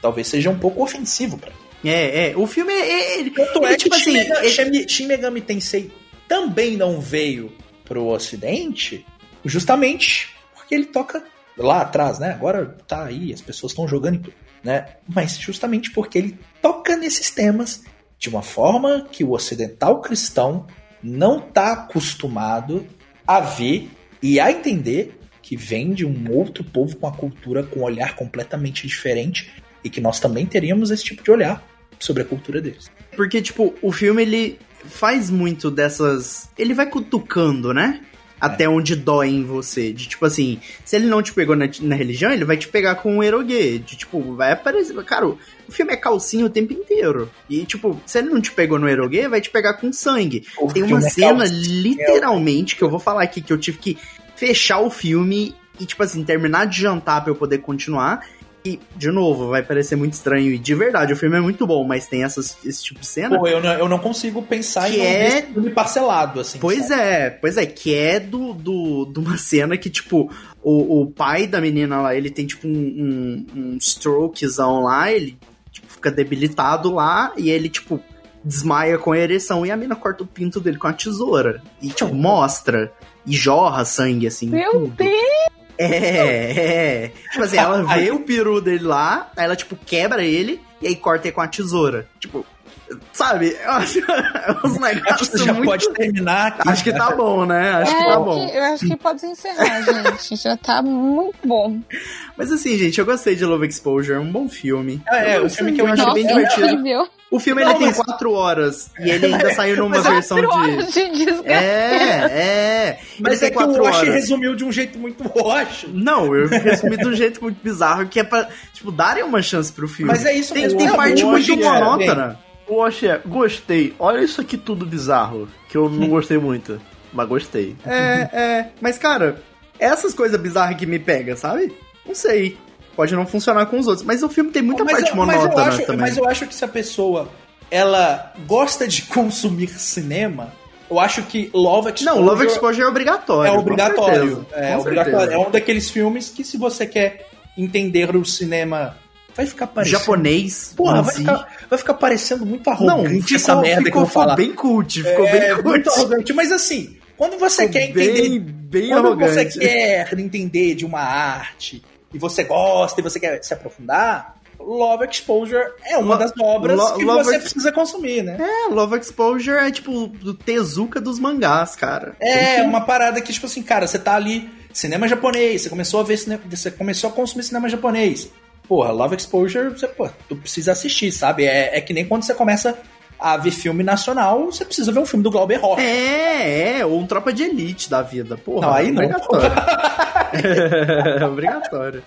Speaker 2: talvez seja um pouco ofensivo para ela.
Speaker 4: É, é. O filme é. é- ele-
Speaker 2: Tanto é que
Speaker 4: tipo
Speaker 2: Shin,
Speaker 4: assim, ele-
Speaker 2: Shin- Megami Tensei também não veio pro ocidente justamente porque ele toca lá atrás, né? Agora tá aí, as pessoas estão jogando e tudo, né? Mas justamente porque ele toca nesses temas de uma forma que o ocidental cristão não tá acostumado a ver e a entender que vem de um outro povo com a cultura com um olhar completamente diferente e que nós também teríamos esse tipo de olhar sobre a cultura deles.
Speaker 4: Porque, tipo, o filme ele faz muito dessas. Ele vai cutucando, né? Até onde dói em você. De tipo assim, se ele não te pegou na, na religião, ele vai te pegar com o erogue. De tipo, vai aparecer. Cara, o filme é calcinha o tempo inteiro. E, tipo, se ele não te pegou no erogue, vai te pegar com sangue.
Speaker 2: O
Speaker 4: Tem uma
Speaker 2: é
Speaker 4: cena,
Speaker 2: calcinha.
Speaker 4: literalmente, que eu vou falar aqui, que eu tive que fechar o filme e, tipo assim, terminar de jantar pra eu poder continuar. E, de novo, vai parecer muito estranho. E de verdade, o filme é muito bom, mas tem essas, esse tipo de cena.
Speaker 2: Pô, eu não, eu não consigo pensar
Speaker 4: Que
Speaker 2: em um
Speaker 4: é-
Speaker 2: desse filme parcelado, assim.
Speaker 4: Pois
Speaker 2: sabe?
Speaker 4: é, pois é, que é do, do, de uma cena que, tipo, o, o pai da menina lá, ele tem, tipo, um, um, um strokezão lá, ele tipo, fica debilitado lá, e ele, tipo, desmaia com a ereção, e a mina corta o pinto dele com a tesoura. E, tipo, mostra, e jorra sangue, assim,
Speaker 3: Meu
Speaker 4: tudo.
Speaker 3: Deus!
Speaker 4: É, é. Tipo assim, ela vê o peru dele lá, aí ela, tipo, quebra ele, e aí corta ele com a tesoura. Tipo, sabe? Eu acho uns
Speaker 2: Acho
Speaker 4: negócios
Speaker 2: que você já
Speaker 4: muito...
Speaker 2: pode terminar aqui.
Speaker 4: Acho que tá bom, né? Acho que
Speaker 3: É,
Speaker 4: tá bom.
Speaker 3: eu acho que pode encerrar, gente. Já tá muito bom.
Speaker 4: Mas assim, gente, eu gostei de Love Exposure, é um bom filme.
Speaker 2: É, é,
Speaker 4: Eu
Speaker 2: o filme que eu
Speaker 4: achei
Speaker 3: Nossa,
Speaker 4: bem
Speaker 3: é
Speaker 4: divertido.
Speaker 3: incrível.
Speaker 4: O filme
Speaker 2: Não,
Speaker 4: ele tem
Speaker 2: mas-
Speaker 4: quatro horas e ele ainda saiu numa versão
Speaker 3: Quatro
Speaker 4: de.
Speaker 3: horas de.
Speaker 4: É, é.
Speaker 2: Mas
Speaker 4: ele
Speaker 2: é
Speaker 4: tem
Speaker 2: que o
Speaker 4: quatro
Speaker 2: Wash resumiu de um jeito muito Wash.
Speaker 4: Não, eu resumi de um jeito muito bizarro, que é pra, tipo, darem uma chance pro filme.
Speaker 2: Mas é isso
Speaker 4: tem,
Speaker 2: mesmo.
Speaker 4: tem parte muito
Speaker 2: é-
Speaker 4: monótona.
Speaker 5: O Oxé, gostei. Olha isso aqui tudo bizarro, que eu não gostei muito, mas gostei.
Speaker 4: É, é. Mas, cara, essas coisas bizarras que me pegam, sabe? Não sei. Pode não funcionar com os outros. Mas o filme tem muita
Speaker 2: mas,
Speaker 4: parte
Speaker 2: eu, mas, eu
Speaker 4: monótona
Speaker 2: acho,
Speaker 4: também.
Speaker 2: mas eu acho que se a pessoa ela gosta de consumir cinema, eu acho que Love Exposure
Speaker 4: Não, Love Exposure é obrigatório.
Speaker 2: é
Speaker 4: com
Speaker 2: obrigatório.
Speaker 4: certeza,
Speaker 2: É
Speaker 4: com
Speaker 2: obrigatório.
Speaker 4: certeza.
Speaker 2: É um daqueles filmes que se você quer entender o cinema, vai ficar parecendo.
Speaker 4: Japonês.
Speaker 2: Porra, vai ficar, vai ficar parecendo muito
Speaker 4: Não,
Speaker 2: arrogante
Speaker 4: ficou,
Speaker 2: essa merda
Speaker 4: ficou,
Speaker 2: que eu vou falar.
Speaker 4: bem cult. Ficou
Speaker 2: é,
Speaker 4: bem cult.
Speaker 2: muito arrogante. Mas assim, quando você
Speaker 4: Ficou
Speaker 2: quer
Speaker 4: bem,
Speaker 2: entender.
Speaker 4: bem
Speaker 2: quando
Speaker 4: arrogante.
Speaker 2: você quer entender de uma arte e você gosta e você quer se aprofundar, Love Exposure é uma
Speaker 4: Lo-
Speaker 2: das obras
Speaker 4: Lo-
Speaker 2: que
Speaker 4: Love
Speaker 2: você
Speaker 4: Ex-
Speaker 2: precisa consumir, né?
Speaker 4: É, Love Exposure é tipo do Tezuka dos mangás, cara.
Speaker 2: É, uma parada que, tipo assim, cara, você tá ali, cinema japonês, você começou a ver cinema, você começou a consumir cinema japonês. Porra, Love Exposure, você, pô, tu precisa assistir, sabe? É, é que nem quando você começa a ver filme nacional, você precisa ver um filme do Glauber Rocha.
Speaker 4: É, é, ou um tropa de elite da vida, porra.
Speaker 2: Não, aí não,
Speaker 4: obrigatório. é obrigatório.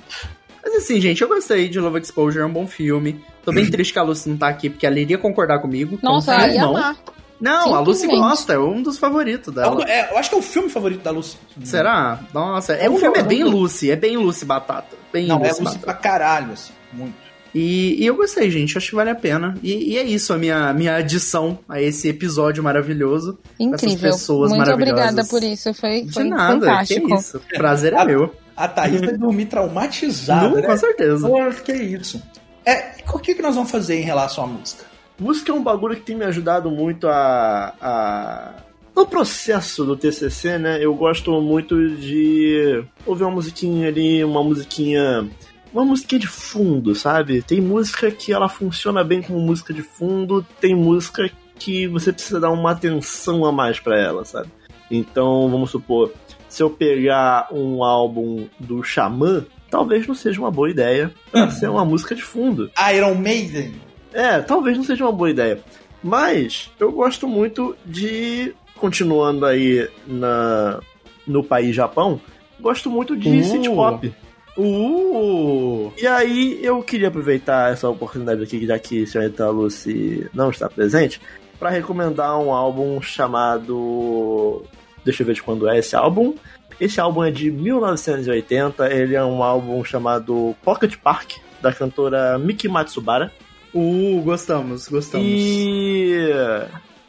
Speaker 4: Mas assim, gente, eu gostei de Love Exposure, é um bom filme. Tô bem triste que a Lucy não tá aqui, porque ela iria concordar comigo.
Speaker 3: Nossa, eu ia
Speaker 4: não.
Speaker 3: amar.
Speaker 4: Não, a Lucy gosta, é um dos favoritos
Speaker 2: É
Speaker 4: dela.
Speaker 2: é, eu acho que é o filme favorito da Lucy.
Speaker 4: Será? Nossa, é,
Speaker 2: É
Speaker 4: o
Speaker 2: um
Speaker 4: filme é bem Lucy, é bem Lucy Batata. Bem
Speaker 2: Não, é
Speaker 4: Lucy
Speaker 2: Lucy
Speaker 4: Batata.
Speaker 2: pra caralho, assim, muito.
Speaker 4: E, e eu gostei, gente. Acho que vale a pena. E, e é isso, a minha, minha adição a esse episódio maravilhoso. com essas
Speaker 3: Incrível.
Speaker 4: pessoas
Speaker 3: Muito
Speaker 4: maravilhosas.
Speaker 3: obrigada por isso. Foi,
Speaker 4: De
Speaker 3: foi
Speaker 4: nada,
Speaker 3: fantástico.
Speaker 4: que isso. Prazer é
Speaker 2: A-
Speaker 4: meu.
Speaker 2: A Thaís vai dormir traumatizada,
Speaker 4: Não,
Speaker 2: né?
Speaker 4: com certeza.
Speaker 2: Pô, que isso. É, o que, que nós vamos fazer em relação à música?
Speaker 5: Música é um bagulho que tem me ajudado muito a, a. No processo do TCC, né? Eu gosto muito de ouvir uma musiquinha ali, uma musiquinha. Uma musiquinha de fundo, sabe? Tem música que ela funciona bem como música de fundo, tem música que você precisa dar uma atenção a mais pra ela, sabe? Então, vamos supor, se eu pegar um álbum do Xamã, talvez não seja uma boa ideia pra ser uma música de fundo.
Speaker 2: Iron Maiden.
Speaker 5: É, talvez não seja uma boa ideia. Mas eu gosto muito de. Continuando aí na, no país Japão, gosto muito de
Speaker 4: Uh.
Speaker 5: city pop.
Speaker 4: Uh!
Speaker 5: E aí eu queria aproveitar essa oportunidade aqui, já que a senhorita Lucy não está presente, para recomendar um álbum chamado. Deixa eu ver de quando é esse álbum. Esse álbum é de 1980, ele é um álbum chamado Pocket Park, da cantora Miki Matsubara.
Speaker 4: Uh, gostamos, gostamos.
Speaker 5: E.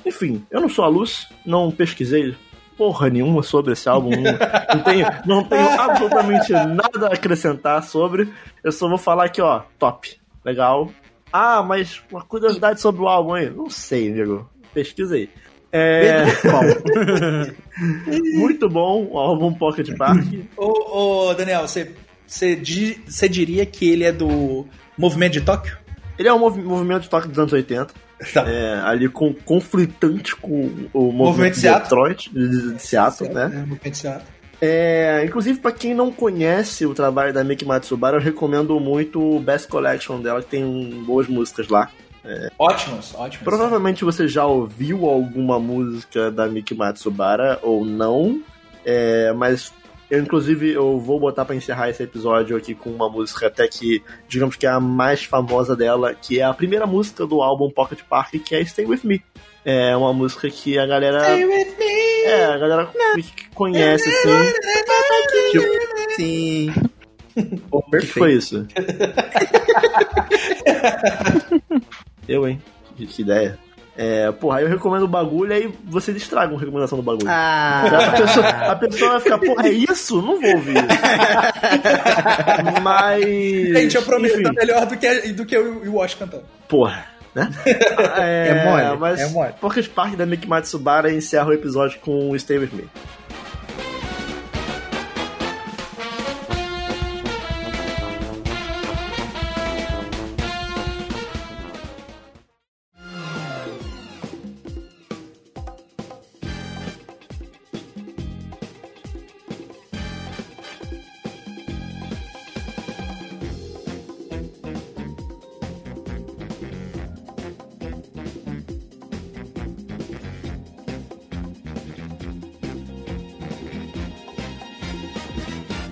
Speaker 5: Enfim, eu não sou a luz, não pesquisei porra nenhuma sobre esse álbum. Não, não tenho, não tenho absolutamente nada a acrescentar sobre. Eu só vou falar aqui, ó, top. Legal. Ah, mas uma curiosidade sobre o álbum aí. Não sei, amigo. Pesquisei. É. Muito bom o álbum Pocket Park.
Speaker 2: Ô, ô, Daniel, você, você, di- você diria que ele é do movimento de Tóquio?
Speaker 5: Ele é um movi- movimento de toque dos anos 80.
Speaker 2: Tá.
Speaker 5: É, ali com, conflitante com o movimento,
Speaker 2: Movimento
Speaker 5: de
Speaker 2: Seattle.
Speaker 5: Detroit, de, de Seattle, né?
Speaker 2: É, movimento de Seattle.
Speaker 5: É, inclusive, pra quem não conhece o trabalho da Miki Matsubara, eu recomendo muito o Best Collection dela, que tem boas músicas lá.
Speaker 2: Ótimos, ótimos.
Speaker 5: Provavelmente você já ouviu alguma música da Miki Matsubara ou não, é, mas eu, inclusive, eu vou botar pra encerrar esse episódio aqui com uma música até que, digamos que é a mais famosa dela, que é a primeira música do álbum Pocket Park, que é Stay With Me. É uma música que a galera.
Speaker 2: Stay with me.
Speaker 5: É, a galera que conhece, assim. Tipo,
Speaker 4: Sim.
Speaker 5: o que, que foi isso? eu, hein? Que ideia. É, porra, aí eu recomendo o bagulho, aí você estraga uma recomendação do bagulho.
Speaker 4: Ah,
Speaker 5: A pessoa, a pessoa vai ficar, porra, é isso? Não vou ouvir. Mas.
Speaker 2: Gente, eu prometo,
Speaker 5: enfim,
Speaker 2: tá melhor do que, do que o o Wash cantando.
Speaker 5: porra, né? É,
Speaker 4: É mole,
Speaker 5: mas
Speaker 4: é mole.
Speaker 5: Pocket Park da Miki Matsubara encerra o episódio com Stay With Me.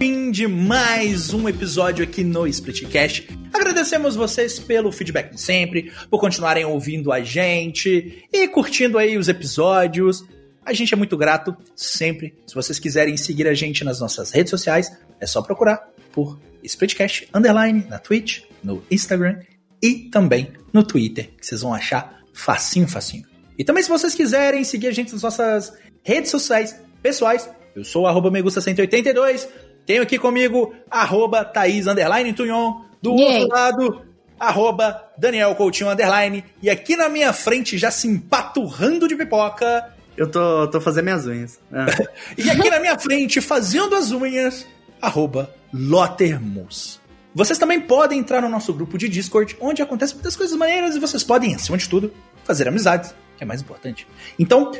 Speaker 2: Fim de mais um episódio aqui no Splitcast. Agradecemos vocês pelo feedback de sempre, por continuarem ouvindo a gente e curtindo aí os episódios. A gente é muito grato sempre. Se vocês quiserem seguir a gente nas nossas redes sociais, é só procurar por Splitcast Underline na Twitch, no Instagram e também no Twitter, que vocês vão achar facinho, facinho. E também se vocês quiserem seguir a gente nas nossas redes sociais pessoais, eu sou o arroba Megusta182, tenho aqui comigo arroba Thaís Underline Tunhon, do
Speaker 3: Yay.
Speaker 2: outro lado, arroba Daniel Coutinho Underline, e aqui na minha frente, já se empaturrando de pipoca,
Speaker 4: eu tô, tô fazendo minhas unhas. Ah.
Speaker 2: e aqui na minha frente, fazendo as unhas, arroba Lottermus. Vocês também podem entrar no nosso grupo de Discord, onde acontecem muitas coisas maneiras e vocês podem, acima de tudo, fazer amizades, que é mais importante. Então,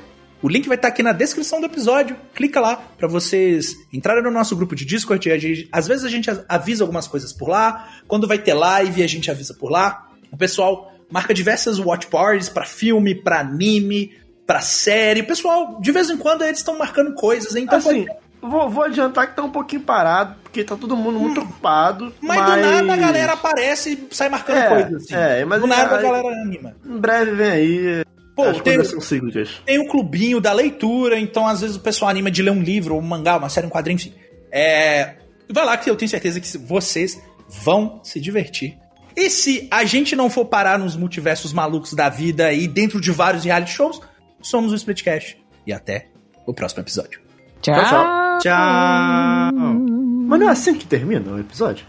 Speaker 2: o link vai estar aqui na descrição do episódio. Clica lá para vocês entrarem no nosso grupo de Discord. gente- às vezes a gente avisa algumas coisas por lá. Quando vai ter live, a gente avisa por lá. O pessoal marca diversas watch parties para filme, para anime, para série. O pessoal, de vez em quando, eles estão marcando coisas. Então,
Speaker 5: Assim, vou, vou adiantar que tá um pouquinho parado, porque tá todo mundo muito ocupado.
Speaker 2: Hum. Mas, do nada a galera aparece e sai marcando
Speaker 5: É,
Speaker 2: coisas. Assim.
Speaker 5: é, mas
Speaker 2: do nada a galera anima.
Speaker 5: Em breve vem aí.
Speaker 2: Pô, tem, tem o um clubinho da leitura, então às vezes o pessoal anima de ler um livro, um mangá, uma série, um quadrinho, enfim. É, vai lá que eu tenho certeza que vocês vão se divertir. E se a gente não for parar nos multiversos malucos da vida e dentro de vários reality shows, somos o Splitcast. E até o próximo episódio.
Speaker 3: Tchau.
Speaker 5: Tchau.
Speaker 4: Tchau.
Speaker 5: Mas não é assim que termina o episódio?